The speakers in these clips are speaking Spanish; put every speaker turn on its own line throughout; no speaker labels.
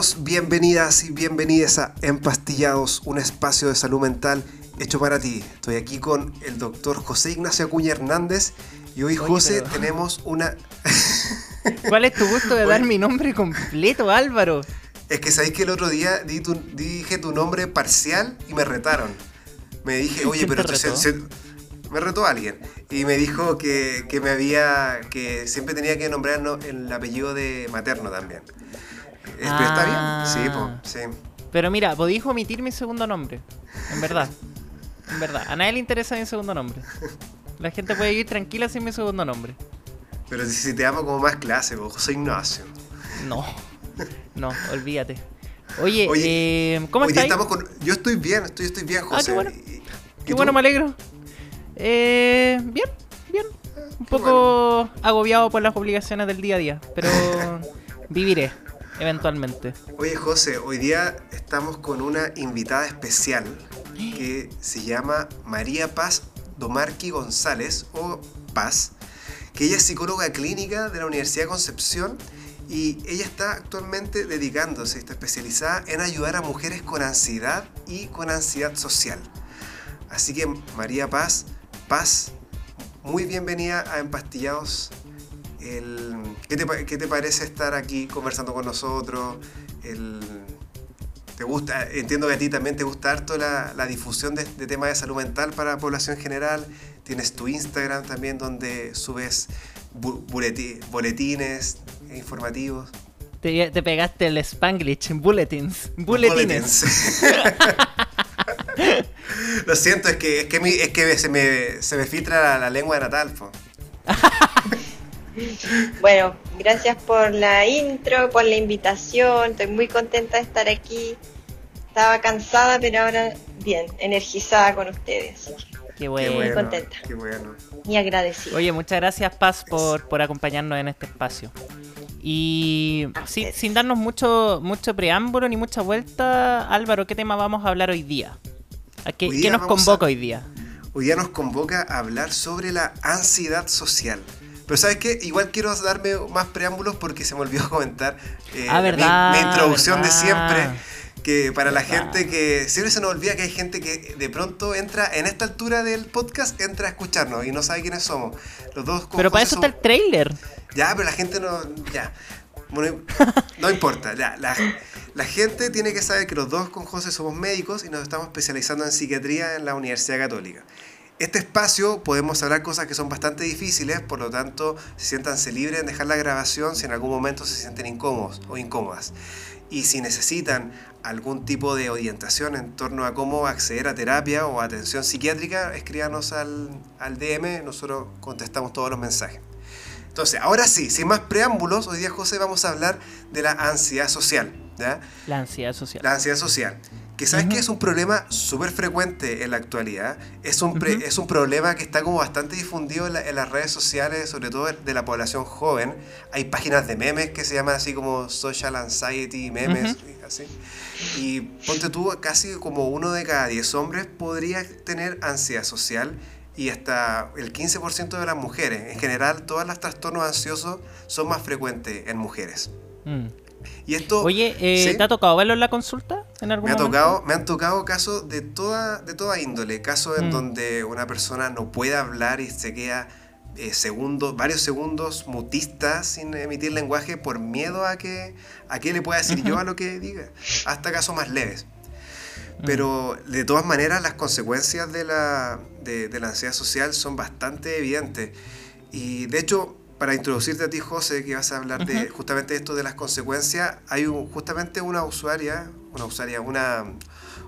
Bienvenidos, bienvenidas y bienvenidas a Empastillados, un espacio de salud mental hecho para ti. Estoy aquí con el doctor José Ignacio Acuña Hernández y hoy, José, tenemos una...
¿Cuál es tu gusto de dar mi nombre completo, Álvaro?
Es que sabéis que el otro día dije tu nombre parcial y me retaron. Me dije, oye, pero me retó alguien y me dijo que, me había que siempre tenía que nombrar el apellido de materno también. ¿Pero está bien? Sí,
pues, sí. Pero mira, podéis omitir mi segundo nombre. En verdad. En verdad. A nadie le interesa mi segundo nombre. La gente puede ir tranquila sin mi segundo nombre.
Pero si te amo como más clase, José Ignacio.
No. No, olvídate. Oye, eh, ¿cómo estás?
Yo estoy bien, estoy, estoy bien, José. Ah,
qué bueno, qué bueno me alegro. Eh, bien, bien. Un poco agobiado por las obligaciones del día a día, pero viviré eventualmente.
Oye, José, hoy día estamos con una invitada especial que se llama María Paz Domarqui González, o Paz, que ella es psicóloga clínica de la Universidad de Concepción y ella está actualmente dedicándose, está especializada en ayudar a mujeres con ansiedad y con ansiedad social. Así que María Paz, Paz, muy bienvenida a Empastillados. ¿Qué, te, parece estar aquí conversando con nosotros? ¿Te gusta? Entiendo que a ti también te gusta harto la, difusión de, temas de salud mental para la población en general. Tienes tu Instagram también donde subes boletines informativos.
Te, pegaste el Spanglish, bulletins. Bulletines.
Lo siento, es que, es que, es que se, me, se me filtra la, lengua de Natal.
bueno, gracias por la intro, por la invitación. Estoy muy contenta de estar aquí. Estaba cansada, pero ahora bien, energizada con ustedes.
Qué bueno. Muy
contenta.
Qué bueno.
Y agradecida.
Oye, muchas gracias, Paz, por, por acompañarnos en este espacio. Y sin, darnos mucho, mucho preámbulo ni mucha vuelta, Álvaro, ¿qué tema vamos a hablar hoy día? qué, nos convoca hoy día?
Hoy día nos convoca a hablar sobre la ansiedad social. Pero ¿sabes qué? Igual quiero darme más preámbulos porque se me olvidó comentar
eh, ah, verdad,
mi, introducción de siempre. Que para la gente que siempre se nos olvida que hay gente que de pronto entra en esta altura del podcast, entra a escucharnos y no sabe quiénes somos. Los dos
Pero para eso está el trailer.
Ya, pero la gente no. Ya. no importa, ya. La, la, gente tiene que saber que los dos con José somos médicos y nos estamos especializando en psiquiatría en la Universidad Católica. Este espacio podemos hablar cosas que son bastante difíciles, por lo tanto, siéntanse libres en dejar la grabación si en algún momento se sienten incómodos o incómodas. Y si necesitan algún tipo de orientación en torno a cómo acceder a terapia o atención psiquiátrica, escríbanos al, al DM, nosotros contestamos todos los mensajes. Entonces, ahora sí, sin más preámbulos, hoy día, José, vamos a hablar de la ansiedad social. ¿ya?
La ansiedad social.
La ansiedad social. Que sabes que es un problema súper frecuente en la actualidad. Es un, es un problema que está como bastante difundido en, las redes sociales, sobre todo de la población joven. Hay páginas de memes que se llaman así como Social Anxiety Memes. y así. Y ponte tú, casi como uno de cada diez hombres podría tener ansiedad social y hasta el 15% de las mujeres. En general, todos los trastornos ansiosos son más frecuentes en mujeres.
Mm. Y esto, Oye, eh, ¿te ha tocado verlo en la consulta en algún
me
ha
Tocado, me han tocado casos de toda, de toda índole, casos en mm. donde una persona no puede hablar y se queda eh, segundos, varios segundos mutista sin emitir lenguaje por miedo a que a qué le pueda decir yo a lo que diga, hasta casos más leves. Pero de todas maneras las consecuencias de la, de, la ansiedad social son bastante evidentes. Y de hecho, para introducirte a ti, José, que vas a hablar de justamente esto de las consecuencias, hay justamente una usuaria, una usuaria, una,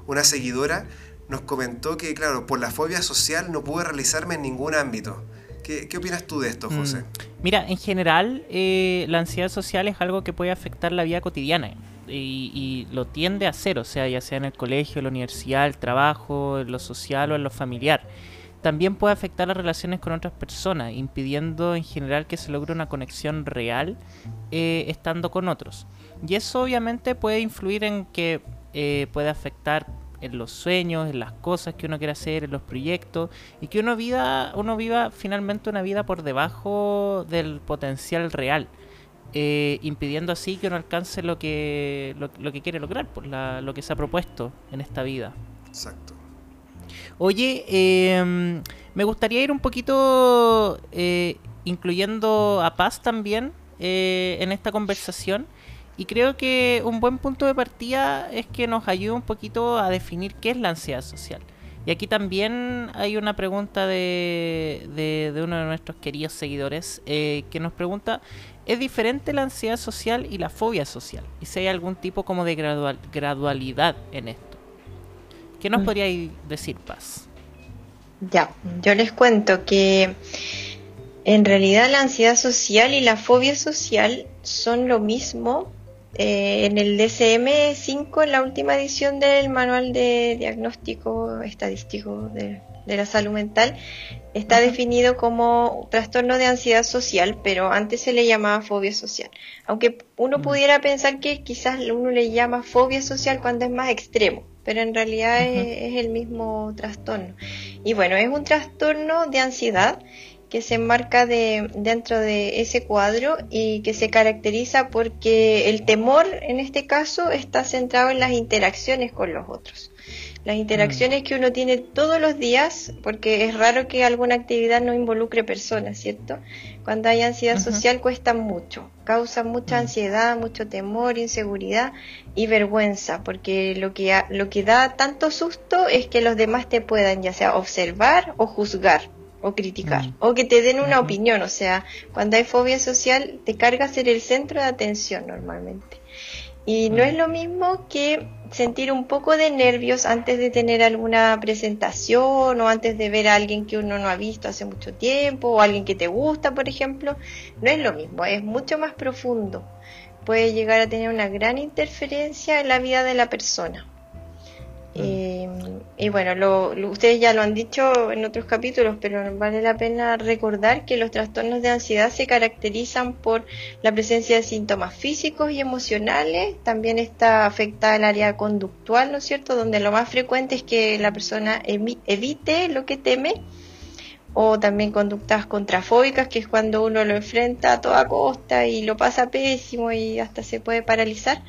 una seguidora, nos comentó que, claro, por la fobia social no pude realizarme en ningún ámbito. ¿Qué, qué opinas tú de esto, mm. José?
Mira, en general, eh, la ansiedad social es algo que puede afectar la vida cotidiana y, lo tiende a hacer, o sea, ya sea en el colegio, en la universidad, el trabajo, en lo social o en lo familiar. También puede afectar las relaciones con otras personas, impidiendo en general que se logre una conexión real eh, estando con otros. Y eso obviamente puede influir en que eh, puede afectar en los sueños, en las cosas que uno quiere hacer, en los proyectos, y que uno, vida, uno viva finalmente una vida por debajo del potencial real. eh, impidiendo así que uno alcance lo que, lo, que quiere lograr, por la, lo que se ha propuesto en esta vida.
Exacto.
Oye, em, me gustaría ir un poquito eh, incluyendo a Paz también eh, en esta conversación. Y creo que un buen punto de partida es que nos ayude un poquito a definir qué es la ansiedad social. Y aquí también hay una pregunta de, de, uno de nuestros queridos seguidores que nos pregunta ¿Es diferente la ansiedad social y la fobia social? Y si hay algún tipo como de gradualidad en esto. ¿Qué nos podríais decir, Paz?
Ya, yo les cuento que en realidad la ansiedad social y la fobia social son lo mismo. Eh, en el DSM-5, en la última edición del Manual de Diagnóstico Estadístico de de la salud mental está definido como trastorno de ansiedad social, pero antes se le llamaba fobia social. Aunque uno mm. pudiera pensar que quizás uno le llama fobia social cuando es más extremo, pero en realidad es, el mismo trastorno. Y bueno, es un trastorno de ansiedad que se enmarca de, dentro de ese cuadro y que se caracteriza porque el temor en este caso está centrado en las interacciones con los otros las interacciones mm. que uno tiene todos los días, porque es raro que alguna actividad no involucre personas, ¿cierto? Cuando hay ansiedad social cuesta mucho, causa mucha mm. ansiedad, mucho temor, inseguridad y vergüenza, porque lo que, lo que da tanto susto es que los demás te puedan ya sea observar o juzgar o criticar, mm. o que te den una opinión, o sea, cuando hay fobia social te carga ser el centro de atención normalmente. Y no es lo mismo que sentir un poco de nervios antes de tener alguna presentación o antes de ver a alguien que uno no ha visto hace mucho tiempo o alguien que te gusta, por ejemplo. No es lo mismo, es mucho más profundo. Puede llegar a tener una gran interferencia en la vida de la persona. Mm. Y bueno, lo, ustedes ya lo han dicho en otros capítulos, pero vale la pena recordar que los trastornos de ansiedad se caracterizan por la presencia de síntomas físicos y emocionales. También está afectada el área conductual, ¿no es cierto? Donde lo más frecuente es que la persona evite lo que teme o también conductas contrafóbicas, que es cuando uno lo enfrenta a toda costa y lo pasa pésimo y hasta se puede paralizar.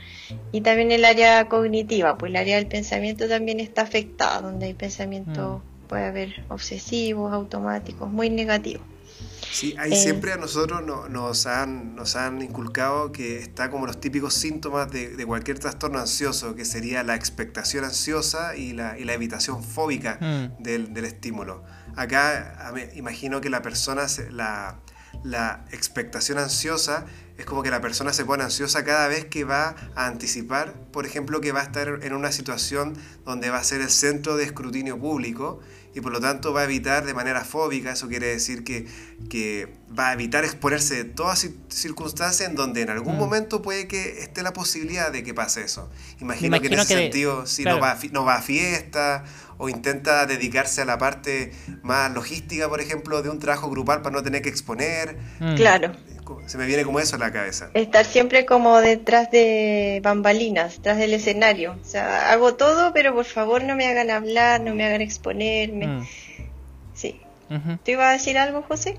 Y también el área cognitiva, pues el área del pensamiento también está afectada, donde hay pensamientos, mm. puede haber obsesivos, automáticos, muy negativos.
Sí, ahí eh, siempre a nosotros nos, han, nos han inculcado que está como los típicos síntomas de, cualquier trastorno ansioso, que sería la expectación ansiosa y la, y la evitación fóbica mm. del, del estímulo. Acá imagino que la persona, la, la expectación ansiosa es como que la persona se pone ansiosa cada vez que va a anticipar, por ejemplo, que va a estar en una situación donde va a ser el centro de escrutinio público y por lo tanto va a evitar de manera fóbica, eso quiere decir que, que va a evitar exponerse de todas circunstancias en donde en algún mm. momento puede que esté la posibilidad de que pase eso. Imagino, que en ese sentido, si no, va no va a fiesta o intenta dedicarse a la parte más logística, por ejemplo, de un trabajo grupal para no tener que exponer.
Mm. Claro.
Se me viene como eso a la cabeza.
Estar siempre como detrás de bambalinas, detrás del escenario. O sea, hago todo, pero por favor no me hagan hablar, no me hagan exponerme. Mm. Sí. ¿Tú ibas a decir algo, José?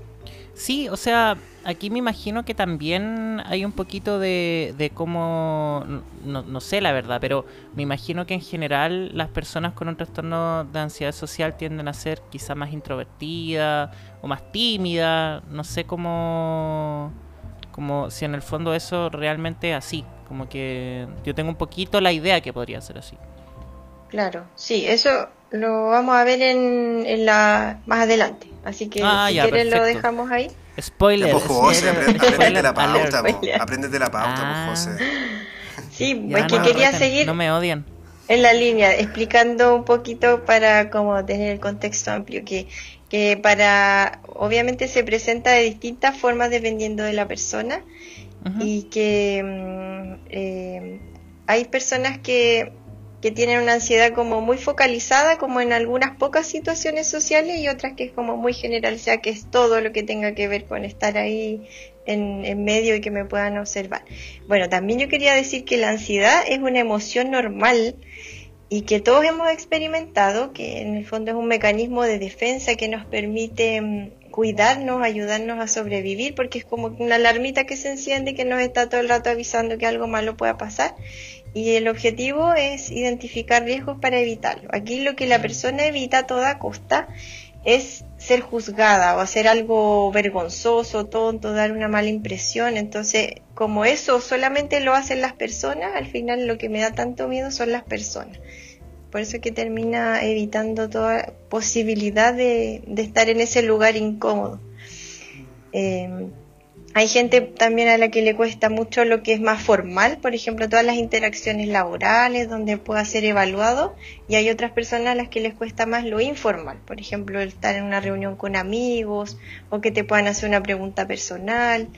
Sí, o sea, aquí me imagino que también hay un poquito de, de cómo, no, no, sé la verdad, pero me imagino que en general las personas con un trastorno de ansiedad social tienden a ser quizá más introvertidas o más tímidas, no sé cómo, como si en el fondo eso realmente es así, como que yo tengo un poquito la idea que podría ser así.
Claro, sí, eso lo vamos a ver en, en la más adelante. Así que ah, si quieres lo dejamos ahí.
Spoiler.
Pues, José, aprende, la pauta, aprende la pauta, ah. José.
Sí, es que quería seguir.
No me odian.
En la línea, explicando un poquito para como tener el contexto amplio, que, que para, obviamente se presenta de distintas formas dependiendo de la persona y que mm, eh, hay personas que que tienen una ansiedad como muy focalizada, como en algunas pocas situaciones sociales y otras que es como muy generalizada, que es todo lo que tenga que ver con estar ahí en, en, medio y que me puedan observar. Bueno, también yo quería decir que la ansiedad es una emoción normal y que todos hemos experimentado, que en el fondo es un mecanismo de defensa que nos permite mm, cuidarnos, ayudarnos a sobrevivir, porque es como una alarmita que se enciende que nos está todo el rato avisando que algo malo pueda pasar. Y el objetivo es identificar riesgos para evitarlo. Aquí lo que la persona evita a toda costa es ser juzgada o hacer algo vergonzoso, tonto, dar una mala impresión. Entonces, como eso solamente lo hacen las personas, al final lo que me da tanto miedo son las personas por eso que termina evitando toda posibilidad de, estar en ese lugar incómodo. Eh, hay gente también a la que le cuesta mucho lo que es más formal, por ejemplo, todas las interacciones laborales donde pueda ser evaluado, y hay otras personas a las que les cuesta más lo informal, por ejemplo, estar en una reunión con amigos o que te puedan hacer una pregunta personal.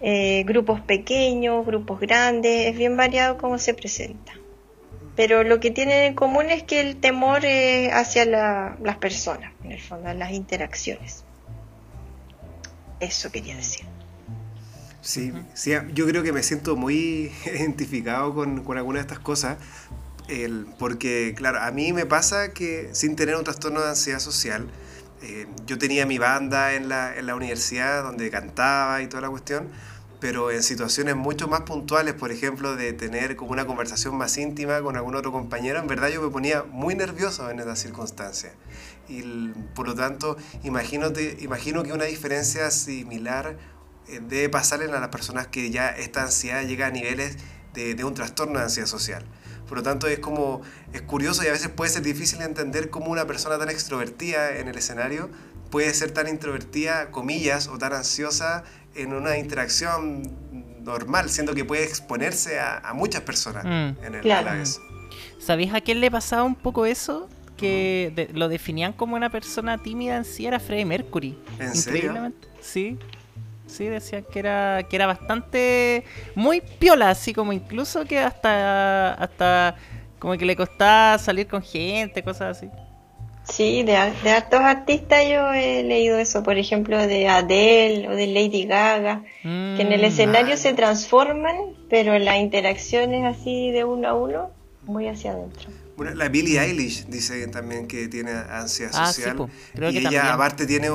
Eh, grupos pequeños, grupos grandes, es bien variado cómo se presenta pero lo que tienen en común es que el temor es hacia las personas, en el fondo, las interacciones. Eso quería decir.
Sí, sí, yo creo que me siento muy identificado con, con algunas de estas cosas, el, porque, claro, a mí me pasa que sin tener un trastorno de ansiedad social, eh, yo tenía mi banda en la, en la universidad donde cantaba y toda la cuestión, pero en situaciones mucho más puntuales, por ejemplo, de tener como una conversación más íntima con algún otro compañero, en verdad yo me ponía muy nervioso en esas circunstancias. Y por lo tanto, imagino que una diferencia similar eh, debe pasarle a las personas que ya esta ansiedad llega a niveles de, de un trastorno de ansiedad social. Por lo tanto, es como, es curioso y a veces puede ser difícil entender cómo una persona tan extrovertida en el escenario puede ser tan introvertida, comillas, o tan ansiosa en una interacción normal, siendo que puede exponerse a, muchas personas mm. en el, a la vez.
¿Sabéis a quién le pasaba un poco eso? Que lo definían como una persona tímida en sí, era Freddie Mercury.
¿En serio?
Sí. Sí, decían que era, que era bastante muy piola, así como incluso que hasta, hasta como que le costaba salir con gente, cosas así.
Sí, de, de hartos artistas yo he leído eso, por ejemplo, de Adele o de Lady Gaga, que en el mm. escenario se transforman, pero en las interacciones así de uno a uno, muy hacia adentro.
Bueno, la Billie Eilish dice también que tiene ansiedad ah, social. y ella aparte tiene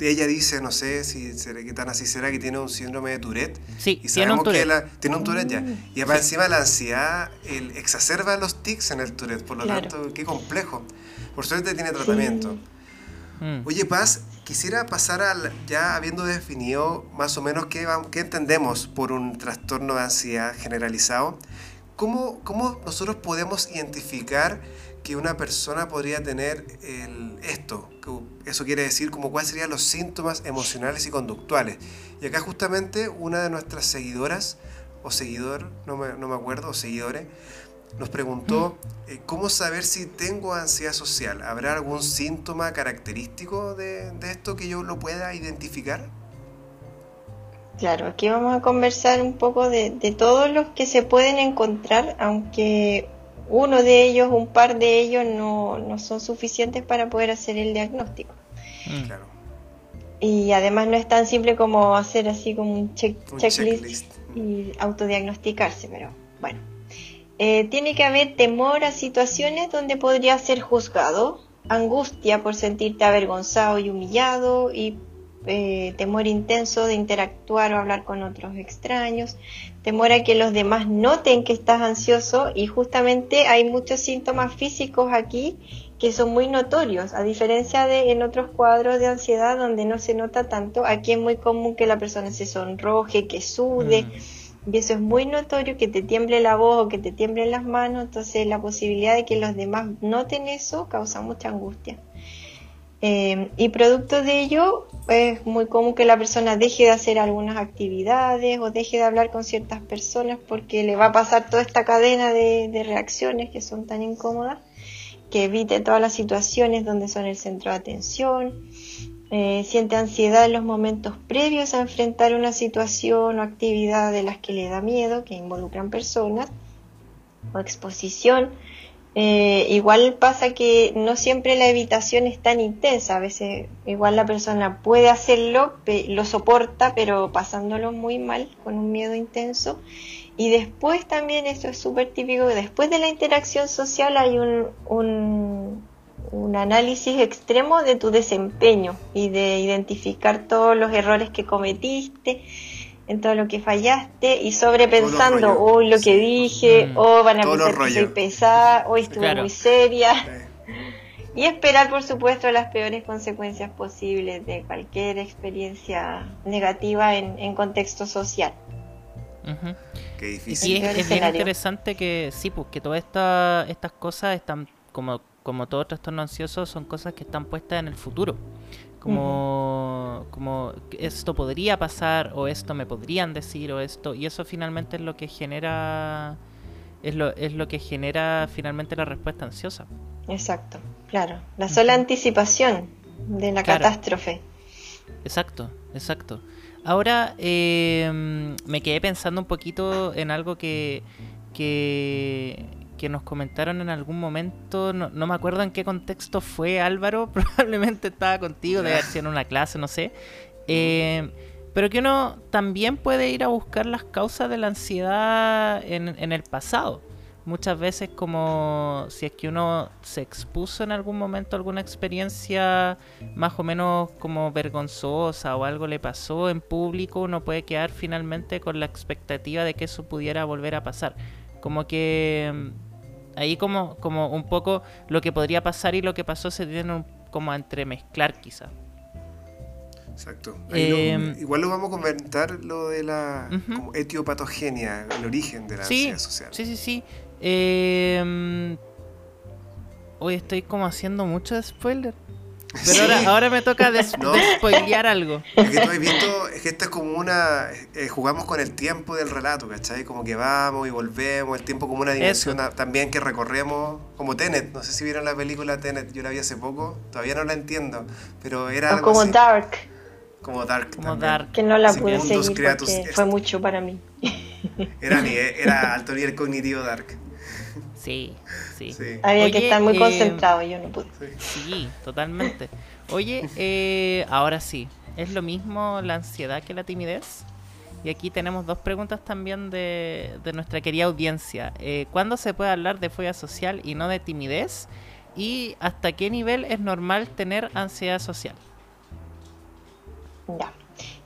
ella dice, no sé si será, qué tan así será, que tiene un síndrome de Tourette.
Sí, y tiene un Tourette.
Que tiene un Tourette ya. Mm. Y además encima la ansiedad el, exacerba los tics en el Tourette, por lo tanto, qué complejo. Por suerte tiene tratamiento. Mm. Oye, Paz, quisiera pasar al, ya habiendo definido más o menos qué, qué entendemos por un trastorno de ansiedad generalizado, ¿cómo, cómo nosotros podemos identificar que una persona podría tener el, esto? Eso quiere decir como cuáles serían los síntomas emocionales y conductuales. Y acá justamente una de nuestras seguidoras, o seguidor, no me, no me acuerdo, o seguidores, nos preguntó eh, cómo saber si tengo ansiedad social. ¿Habrá algún síntoma característico de, esto que yo lo pueda identificar?
Claro, aquí vamos a conversar un poco de, todos los que se pueden encontrar, aunque uno de ellos, un par de ellos no, son suficientes para poder hacer el diagnóstico. Mm. Claro. Y además no es tan simple como hacer así como un, checklist, y autodiagnosticarse, pero bueno. Eh, tiene que haber temor a situaciones donde podría ser juzgado, angustia por sentirte avergonzado y humillado y eh, temor intenso de interactuar o hablar con otros extraños, temor a que los demás noten que estás ansioso y justamente hay muchos síntomas físicos aquí que son muy notorios, a diferencia de en otros cuadros de ansiedad donde no se nota tanto, aquí es muy común que la persona se sonroje, que sude. Mm y eso es muy notorio, que te tiemble la voz o que te tiemblen las manos, entonces la posibilidad de que los demás noten eso causa mucha angustia. Eh, y producto de ello es muy común que la persona deje de hacer algunas actividades o deje de hablar con ciertas personas porque le va a pasar toda esta cadena de, de reacciones que son tan incómodas, que evite todas las situaciones donde son el centro de atención, eh, siente ansiedad en los momentos previos a enfrentar una situación o actividad de las que le da miedo, que involucran personas, o exposición. Eh, igual pasa que no siempre la evitación es tan intensa, a veces igual la persona puede hacerlo, lo soporta, pero pasándolo muy mal, con un miedo intenso. Y después también, esto es súper típico, después de la interacción social hay un, un, un análisis extremo de tu desempeño y de identificar todos los errores que cometiste en todo lo que fallaste y sobrepensando, hoy lo que dije, mm. o van a pensar que soy pesada, hoy estuve muy seria. Y esperar, por supuesto, las peores consecuencias posibles de cualquier experiencia negativa en, contexto social.
Qué difícil.
Y es, bien interesante que sí, pues que todas esta, estas cosas están, como, como todo trastorno ansioso, son cosas que están puestas en el futuro como, como esto podría pasar o esto me podrían decir o esto y eso finalmente es lo que genera es lo, es lo que genera finalmente la respuesta ansiosa.
Exacto, claro, la sola anticipación de la catástrofe.
Exacto, exacto. Ahora eh, me quedé pensando un poquito en algo que, que que nos comentaron en algún momento, no, me acuerdo en qué contexto fue Álvaro, probablemente estaba contigo, de haber sido en una clase, no sé. Eh, pero que uno también puede ir a buscar las causas de la ansiedad en, el pasado. Muchas veces como si es que uno se expuso en algún momento alguna experiencia más o menos como vergonzosa o algo le pasó en público, uno puede quedar finalmente con la expectativa de que eso pudiera volver a pasar. Como que ahí como, como un poco lo que podría pasar y lo que pasó se tienen como a entremezclar quizá.
Exacto. Em, igual lo vamos a comentar lo de la etiopatogenia, el origen de la ansiedad social.
Sí, sí, sí. Eh, hoy estoy como haciendo mucho spoiler. Pero ahora, ahora me toca des algo.
Es que tú has visto, es que esto es como una. Eh, jugamos con el tiempo del relato, ¿cachai? Como que vamos y volvemos, el tiempo como una dimensión también que recorremos, como Tenet. No sé si vieron la película Tenet, yo la vi hace poco, todavía no la entiendo, pero era.
como Dark.
Como Dark.
Como Dark.
Que no la pude seguir porque fue mucho para mí.
Era, era alto nivel cognitivo Dark.
Sí, sí.
Había que estar muy eh, concentrado, yo no pude.
Sí, totalmente. Oye, eh, ahora sí, ¿es lo mismo la ansiedad que la timidez? Y aquí tenemos dos preguntas también de, nuestra querida audiencia. Eh, ¿Cuándo se puede hablar de fobia social y no de timidez? ¿Y hasta qué nivel es normal tener ansiedad social?
Ya.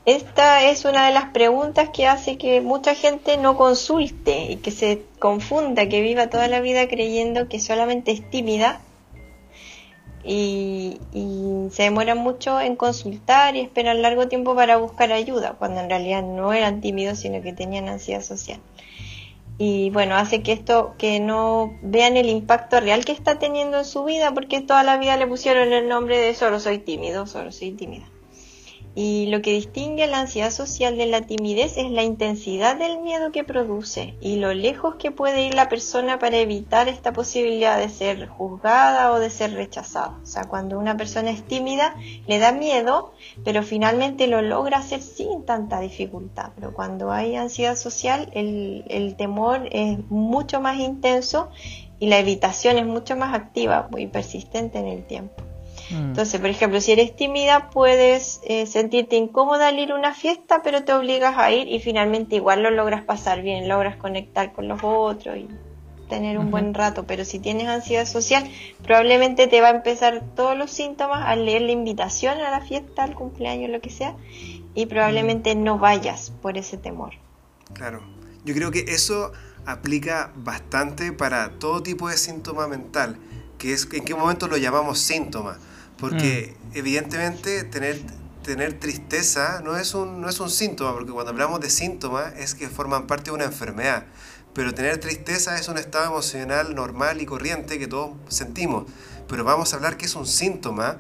Esta es una de las preguntas que hace que mucha gente no consulte y que se confunda, que viva toda la vida creyendo que solamente es tímida y, se demora mucho en consultar y esperan largo tiempo para buscar ayuda, cuando en realidad no eran tímidos, sino que tenían ansiedad social. Y bueno, hace que esto, que no vean el impacto real que está teniendo en su vida, porque toda la vida le pusieron el nombre de solo soy tímido, solo soy tímida. Y lo que distingue a la ansiedad social de la timidez es la intensidad del miedo que produce y lo lejos que puede ir la persona para evitar esta posibilidad de ser juzgada o de ser rechazada. O sea, cuando una persona es tímida le da miedo, pero finalmente lo logra hacer sin tanta dificultad. Pero cuando hay ansiedad social, el, el temor es mucho más intenso y la evitación es mucho más activa y persistente en el tiempo. Mm. Entonces, por ejemplo, si eres tímida, puedes eh, sentirte incómoda al ir a una fiesta, pero te obligas a ir y finalmente igual lo logras pasar bien, logras conectar con los otros y tener un buen rato. Pero si tienes ansiedad social, probablemente te va a empezar todos los síntomas al leer la invitación a la fiesta, al cumpleaños, lo que sea, y probablemente mm. no vayas por ese temor.
Claro, yo creo que eso aplica bastante para todo tipo de síntoma mental, que es en qué momento lo llamamos síntoma porque mm. evidentemente tener, tener tristeza no es, un, no es un síntoma, porque cuando hablamos de síntomas es que forman parte de una enfermedad. Pero tener tristeza es un estado emocional normal y corriente que todos sentimos. Pero vamos a hablar que es un síntoma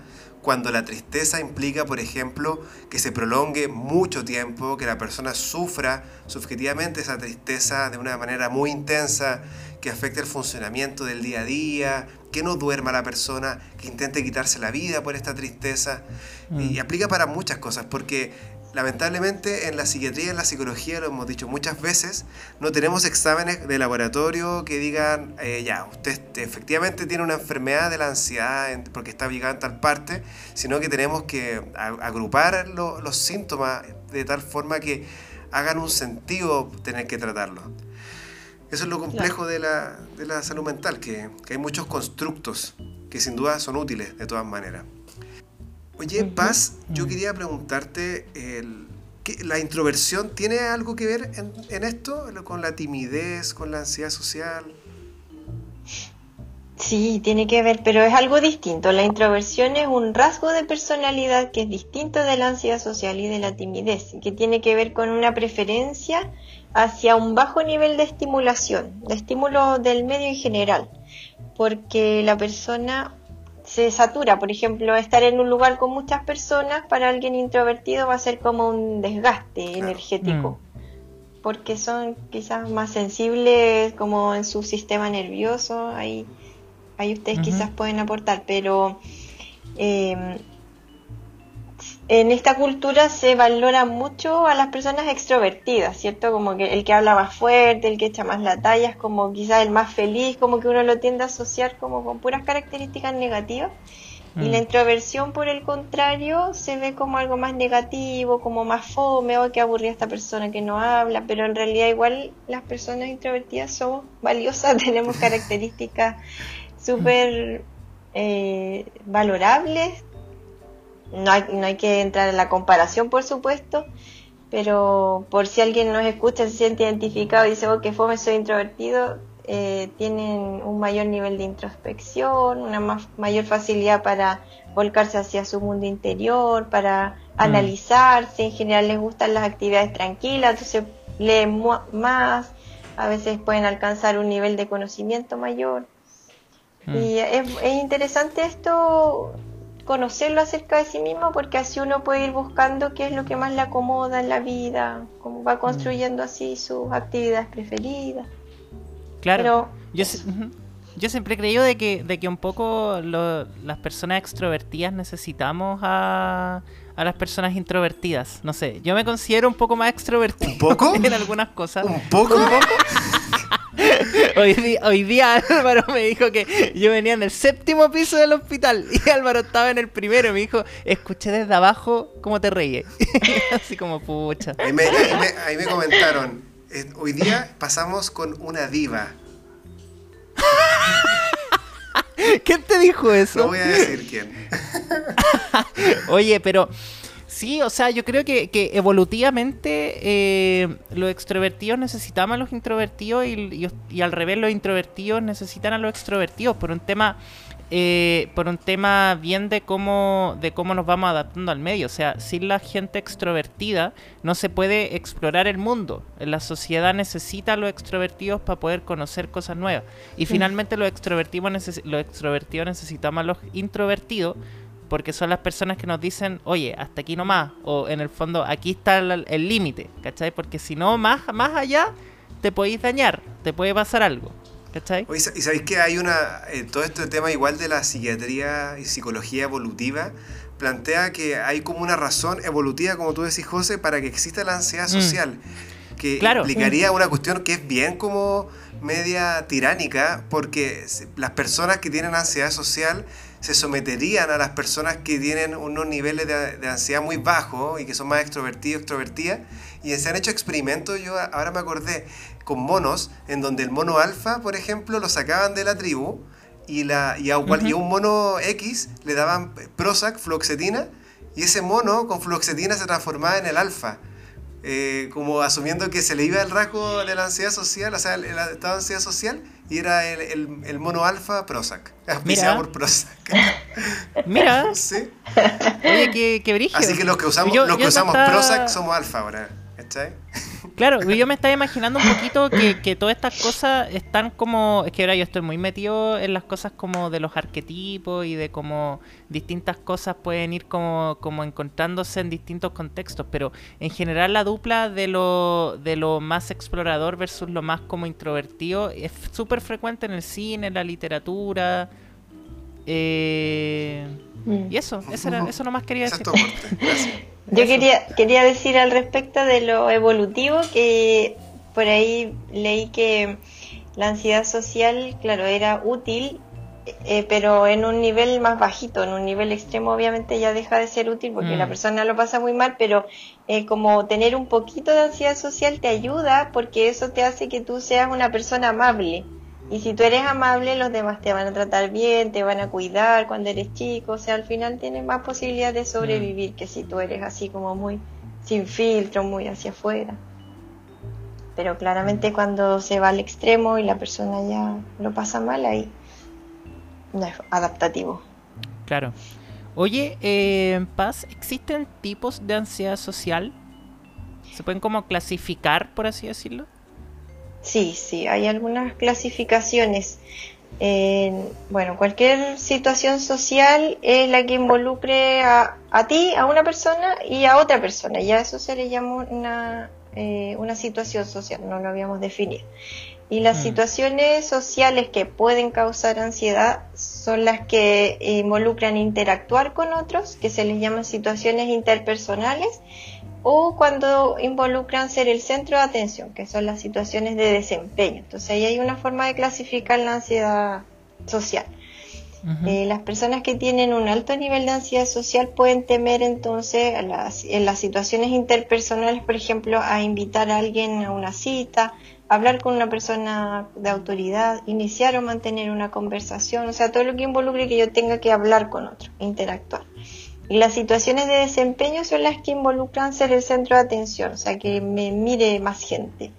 cuando la tristeza implica, por ejemplo, que se prolongue mucho tiempo, que la persona sufra subjetivamente esa tristeza de una manera muy intensa, que afecte el funcionamiento del día a día, que no duerma la persona, que intente quitarse la vida por esta tristeza. Y mm. aplica para muchas cosas, porque lamentablemente en la psiquiatría y en la psicología, lo hemos dicho muchas veces, no tenemos exámenes de laboratorio que digan, eh, ya, usted efectivamente tiene una enfermedad de la ansiedad porque está ubicada en tal parte, sino que tenemos que agrupar los síntomas de tal forma que hagan un sentido tener que tratarlo. Eso es lo complejo de, la, de, la, salud mental, que, que, hay muchos constructos que sin duda son útiles de todas maneras. Oye, Paz, yo quería preguntarte, el, ¿la introversión tiene algo que ver en, en esto? ¿Con la timidez, con la ansiedad social?
Sí, tiene que ver, pero es algo distinto. La introversión es un rasgo de personalidad que es distinto de la ansiedad social y de la timidez, que tiene que ver con una preferencia hacia un bajo nivel de estimulación, de estímulo del medio en general, porque la persona se satura, por ejemplo, estar en un lugar con muchas personas para alguien introvertido va a ser como un desgaste energético, mm. porque son quizás más sensibles como en su sistema nervioso, ahí ahí ustedes quizás pueden aportar, pero em, en esta cultura se valora mucho a las personas extrovertidas, ¿cierto? Como que el que habla más fuerte, el que echa más la talla, es como quizás el más feliz, como que uno lo tiende a asociar como con puras características negativas. Y la mm. introversión, por el contrario, se ve como algo más negativo, como más fome, o que aburría esta persona que no habla, pero en realidad igual las personas introvertidas somos valiosas, tenemos características súper eh, valorables. No hay, no hay que entrar en la comparación, por supuesto, pero por si alguien nos escucha, se siente identificado y dice, oh, que fome, soy introvertido, eh, tienen un mayor nivel de introspección, una más, mayor facilidad para volcarse hacia su mundo interior, para mm. analizarse, en general les gustan las actividades tranquilas, entonces leen más, a veces pueden alcanzar un nivel de conocimiento mayor. Mm. Y es, interesante esto, conocerlo acerca de sí mismo, porque así uno puede ir buscando qué es lo que más le acomoda en la vida, cómo va construyendo así sus actividades preferidas.
Claro. yo, yo siempre he creído de que, de que un poco las personas extrovertidas necesitamos a, a las personas introvertidas. No sé, yo me considero un poco más extrovertido
¿Un poco?
en algunas cosas.
¿Un poco? ¿Un poco?
hoy, día, Álvaro me dijo que yo venía en el séptimo piso del hospital y Álvaro estaba en el primero. Me dijo, escuché desde abajo cómo te reíes. Así como pucha.
Ahí me, comentaron, eh, hoy día pasamos con una diva.
¿Quién te dijo eso?
No voy a decir quién.
Oye, pero Sí, o sea, yo creo que, evolutivamente eh, los extrovertidos necesitamos a los introvertidos y, al revés los introvertidos necesitan a los extrovertidos por un tema eh, por un tema bien de cómo de cómo nos vamos adaptando al medio. O sea, sin la gente extrovertida no se puede explorar el mundo. La sociedad necesita a los extrovertidos para poder conocer cosas nuevas. Y finalmente los extrovertidos, los extrovertidos necesitamos a los introvertidos porque son las personas que nos dicen, oye, hasta aquí nomás, o en el fondo, aquí está el límite, ¿cachai? Porque si no, más, más allá, te podéis dañar, te puede pasar algo, ¿cachai?
y sabéis que hay una, eh, todo este tema igual de la psiquiatría y psicología evolutiva, plantea que hay como una razón evolutiva, como tú decís, José, para que exista la ansiedad mm. social, que implicaría una cuestión que es bien como media tiránica, porque las personas que tienen ansiedad social se someterían a las personas que tienen unos niveles de, ansiedad muy bajos y que son más extrovertidos, extrovertidas. Y se han hecho experimentos, yo ahora me acordé, con monos, en donde el mono alfa, por ejemplo, lo sacaban de la tribu y, la, y, a, un mono X le daban Prozac, fluoxetina, y ese mono con fluoxetina se transformaba en el alfa. Eh, como asumiendo que se le iba el rasgo de la ansiedad social, o sea, el, estado de ansiedad social, y era el, el, mono alfa Prozac,
Mira.
por Prozac.
Mira.
sí.
Oye, qué, qué
Así que los que usamos, los que usamos Prozac somos alfa ahora. ¿Cachai?
Claro, yo me estaba imaginando un poquito que, todas estas cosas están como. Es que ahora yo estoy muy metido en las cosas como de los arquetipos y de cómo distintas cosas pueden ir como, como encontrándose en distintos contextos. Pero en general, la dupla de lo, de lo más explorador versus lo más como introvertido es súper frecuente en el cine, en la literatura. Eh, mm. Y eso, eso, era, eso nomás quería decir.
Yo quería, quería decir al respecto de lo evolutivo que por ahí leí que la ansiedad social, claro, era útil eh, pero en un nivel más bajito, en un nivel extremo obviamente ya deja de ser útil porque la
Mm.
persona lo pasa muy mal, pero eh, como tener un poquito de ansiedad social te ayuda porque eso te hace que tú seas una persona amable. Y si tú eres amable, los demás te van a tratar bien, te van a cuidar cuando eres chico, o sea, al final tienes más posibilidad de sobrevivir que si tú eres así como muy sin filtro, muy hacia afuera. Pero claramente cuando se va al extremo y la persona ya lo pasa mal, ahí no es adaptativo.
Claro. Oye, eh, Paz, ¿existen tipos de ansiedad social? ¿Se pueden como clasificar, por así decirlo?
Sí, sí, hay algunas clasificaciones. En- bueno, cualquier situación social es la que involucre a, a ti, a una persona y a otra persona. Ya eso se le llama una, eh, una situación social, no lo habíamos definido. Y las
Mm.
situaciones sociales que pueden causar ansiedad son las que involucran interactuar con otros, que se les llaman situaciones interpersonales, o cuando involucran ser el centro de atención, que son las situaciones de desempeño. Entonces ahí hay una forma de clasificar la ansiedad social. Eh, las personas que tienen un alto nivel de ansiedad social pueden temer entonces a las- en las situaciones interpersonales, por ejemplo, a invitar a alguien a una cita, hablar con una persona de autoridad, iniciar o mantener una conversación, o sea, todo lo que involucre que yo tenga que hablar con otro, interactuar. Y las situaciones de desempeño son las que involucran ser el centro de atención, o sea, que me mire más gente.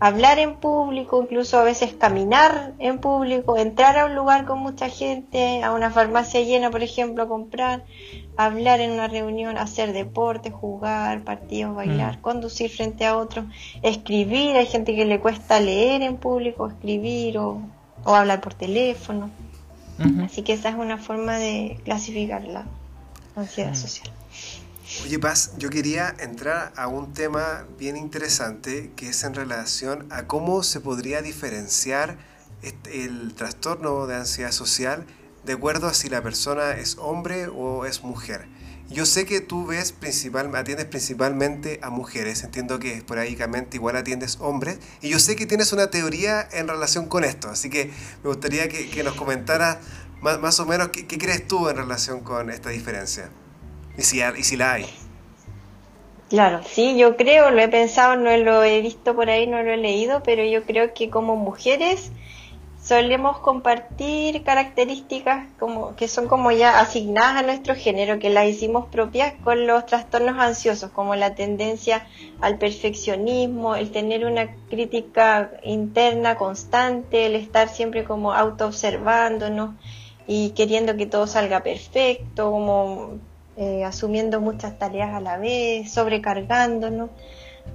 Hablar en público, incluso a veces caminar en público, entrar a un lugar con mucha gente, a una farmacia llena, por ejemplo, a comprar, hablar en una reunión, hacer deporte, jugar, partidos, bailar,
Mm.
conducir frente a otros, escribir, hay gente que le cuesta leer en público, escribir o, o hablar por teléfono. Así que esa es una forma de clasificar la ansiedad
Mm.
social.
Oye, Paz, yo quería entrar a un tema bien interesante que es en relación a cómo se podría diferenciar este- el trastorno de ansiedad social de acuerdo a si la persona es hombre o es mujer. Yo sé que tú ves principal, atiendes principalmente a mujeres, entiendo que esporádicamente igual atiendes hombres, y yo sé que tienes una teoría en relación con esto, así que me gustaría que, que nos comentaras más, más o menos qué, crees tú en relación con esta diferencia, y si, y si la hay.
Claro, sí, yo creo, lo he pensado, no lo he visto por ahí, no lo he leído, pero yo creo que como mujeres solemos compartir características como que son como ya asignadas a nuestro género, que las hicimos propias con los trastornos ansiosos, como la tendencia al perfeccionismo, el tener una crítica interna constante, el estar siempre como autoobservándonos y queriendo que todo salga perfecto, como eh, asumiendo muchas tareas a la vez, sobrecargándonos.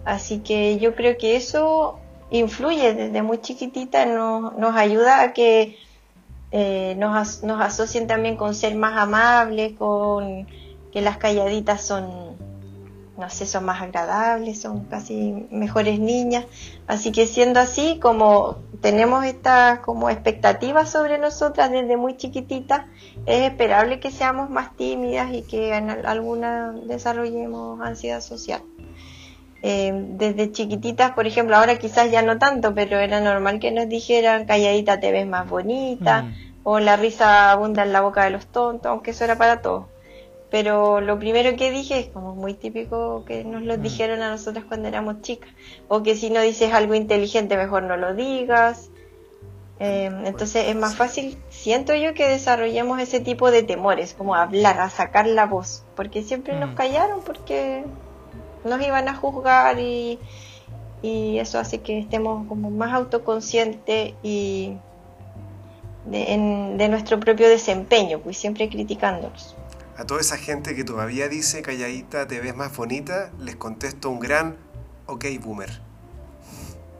Así que yo creo que eso influye desde muy chiquitita, nos, nos ayuda a que eh, nos, as- nos asocien también con ser más amables, con que las calladitas son, no sé, son más agradables, son casi mejores niñas. Así que siendo así, como tenemos estas como expectativas sobre nosotras desde muy chiquititas, es esperable que seamos más tímidas y que en al- alguna desarrollemos ansiedad social. Eh, desde chiquititas, por ejemplo, ahora quizás ya no tanto, pero era normal que nos dijeran calladita te ves más bonita,
Mm.
o la risa abunda en la boca de los tontos, aunque eso era para todos. Pero lo primero que dije es como muy típico que nos lo
Mm.
dijeron a nosotras cuando éramos chicas, o que si no dices algo inteligente mejor no lo digas. Eh, entonces es más fácil, siento yo, que desarrollemos ese tipo de temores, como hablar, a sacar la voz, porque siempre nos
Mm.
callaron, porque nos iban a juzgar y, y eso hace que estemos como más autoconscientes y de, en- de nuestro propio desempeño, pues siempre criticándonos.
A toda esa gente que todavía dice calladita te ves más bonita, les contesto un gran ok boomer.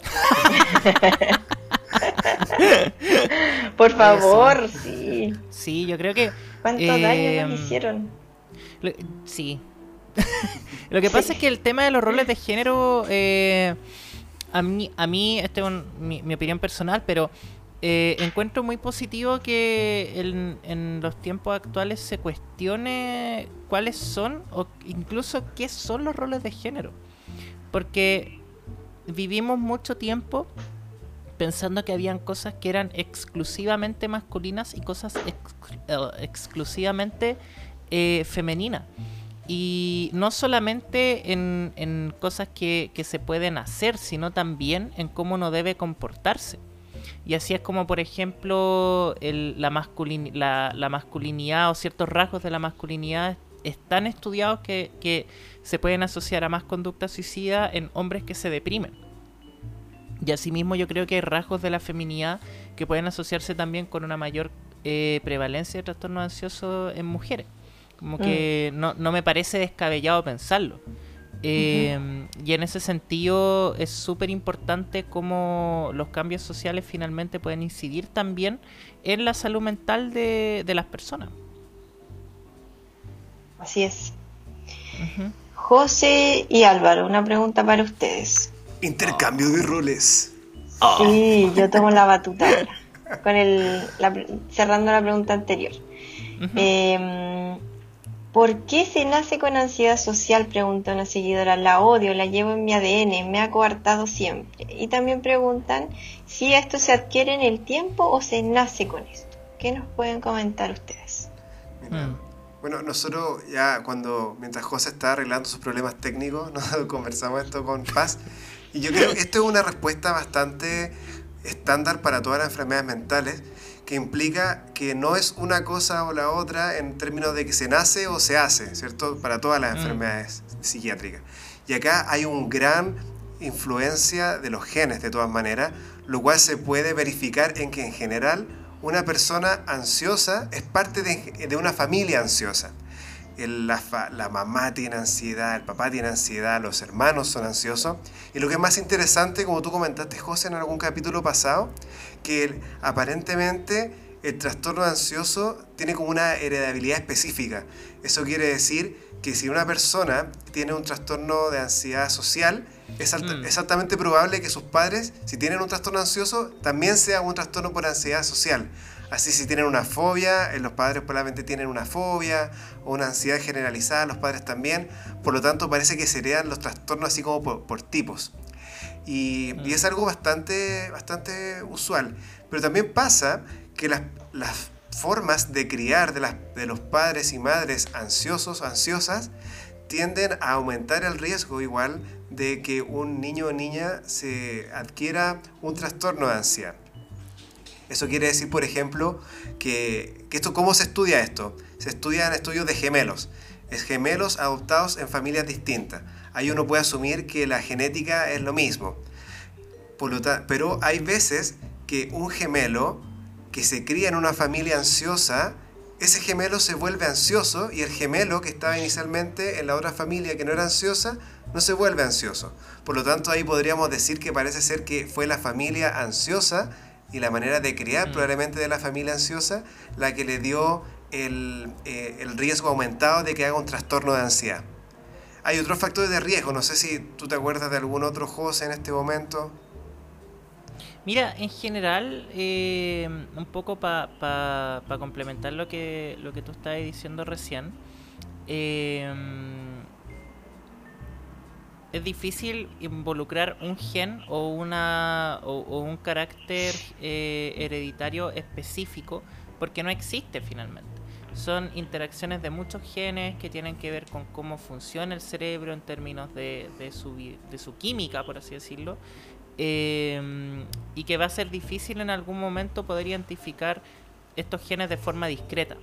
Por
Eso.
favor, sí.
Sí, yo creo que
¿Cuánto
Eh,
daño nos hicieron?
Lo- Sí. Lo que pasa es que el tema de los roles de género, eh, a mí, a mí este es un- mi, mi opinión personal, pero eh, encuentro muy positivo que en, los tiempos actuales se cuestione cuáles son o incluso qué son los roles de género. Porque vivimos mucho tiempo pensando que habían cosas que eran exclusivamente masculinas y cosas eh, exclusivamente eh, femeninas. Y no solamente en, cosas que, se pueden hacer, sino también en cómo uno debe comportarse. Y así es como, por ejemplo, la, la, masculinidad o ciertos rasgos de la masculinidad están estudiados que, que se pueden asociar a más conducta suicida en hombres que se deprimen. Y asimismo yo creo que hay rasgos de la feminidad que pueden asociarse también con una mayor eh, prevalencia de trastorno ansioso en mujeres. Como que mm. no, me parece descabellado pensarlo. Em, y en ese sentido es súper importante cómo los cambios sociales finalmente pueden incidir también en la salud mental de, las personas.
Así es. José y Álvaro, una pregunta para ustedes.
Intercambio de roles.
Sí, yo tomo la batuta con el, cerrando la pregunta anterior. Em, ¿Por qué se nace con ansiedad social? Pregunta una seguidora. La odio, la llevo en mi ADN, me ha coartado siempre. Y también preguntan si esto se adquiere en el tiempo o se nace con esto. ¿Qué nos pueden comentar ustedes?
Hmm. Bueno, nosotros ya cuando, mientras José está arreglando sus problemas técnicos, nos conversamos esto con Paz y yo creo que esto es una respuesta bastante estándar para todas las enfermedades mentales, que implica que no es una cosa o la otra en términos de que se nace o se hace, ¿cierto? Para todas las mm. enfermedades psiquiátricas. Y acá hay una gran influencia de los genes, de todas maneras, lo cual se puede verificar en que en general una persona ansiosa es parte de, de una familia ansiosa la, mamá tiene ansiedad, el papá tiene ansiedad, los hermanos son ansiosos. Y lo que es más interesante, como tú comentaste, José, en algún capítulo pasado, que aparentemente el trastorno ansioso tiene como una heredabilidad específica. Eso quiere decir que si una persona tiene un trastorno de ansiedad social, es mm. exactamente probable que sus padres, si tienen un trastorno ansioso, también sea un trastorno por ansiedad social. Así si tienen una fobia, eh, los padres probablemente tienen una fobia o una ansiedad generalizada, los padres también. Por lo tanto, parece que se heredan los trastornos así como por, tipos. Y, es algo bastante, bastante usual. Pero también pasa que las, formas de criar de, de los padres y madres ansiosos, ansiosas, tienden a aumentar el riesgo igual de que un niño o niña se adquiera un trastorno de ansiedad. Eso quiere decir, por ejemplo, que, esto, ¿cómo se estudia esto? Se estudia en estudios de gemelos. Es gemelos adoptados en familias distintas. Ahí uno puede asumir que la genética es lo mismo. pero hay veces que un gemelo que se cría en una familia ansiosa, ese gemelo se vuelve ansioso y el gemelo que estaba inicialmente en la otra familia que no era ansiosa, no se vuelve ansioso. Por lo tanto, ahí podríamos decir que parece ser que fue la familia ansiosa y la manera de criar mm. probablemente de la familia ansiosa la que le dio el, eh, el, riesgo aumentado de que haga un trastorno de ansiedad. Hay otros factores de riesgo, no sé si tú te acuerdas de algún otro José en este momento.
Mira, en general, eh, un poco para complementar lo que, lo que tú estabas diciendo recién, eh, es difícil involucrar un gen o, una, o, un carácter eh, hereditario específico porque no existe finalmente. Son interacciones de muchos genes que tienen que ver con cómo funciona el cerebro en términos de, su, de su química, por así decirlo, eh, y que va a ser difícil en algún momento poder identificar estos genes de forma discreta.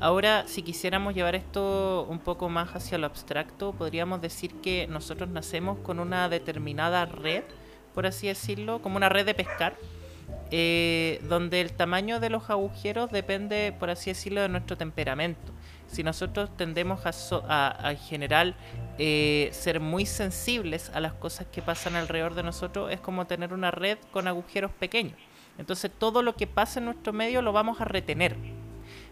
Ahora, si quisiéramos llevar esto un poco más hacia lo abstracto, podríamos decir que nosotros nacemos con una determinada red, por así decirlo, como una red de pescar, eh, donde el tamaño de los agujeros depende, por así decirlo, de nuestro temperamento. Si nosotros tendemos a, en general eh, ser muy sensibles a las cosas que pasan alrededor de nosotros, es como tener una red con agujeros pequeños. Entonces todo lo que pasa en nuestro medio lo vamos a retener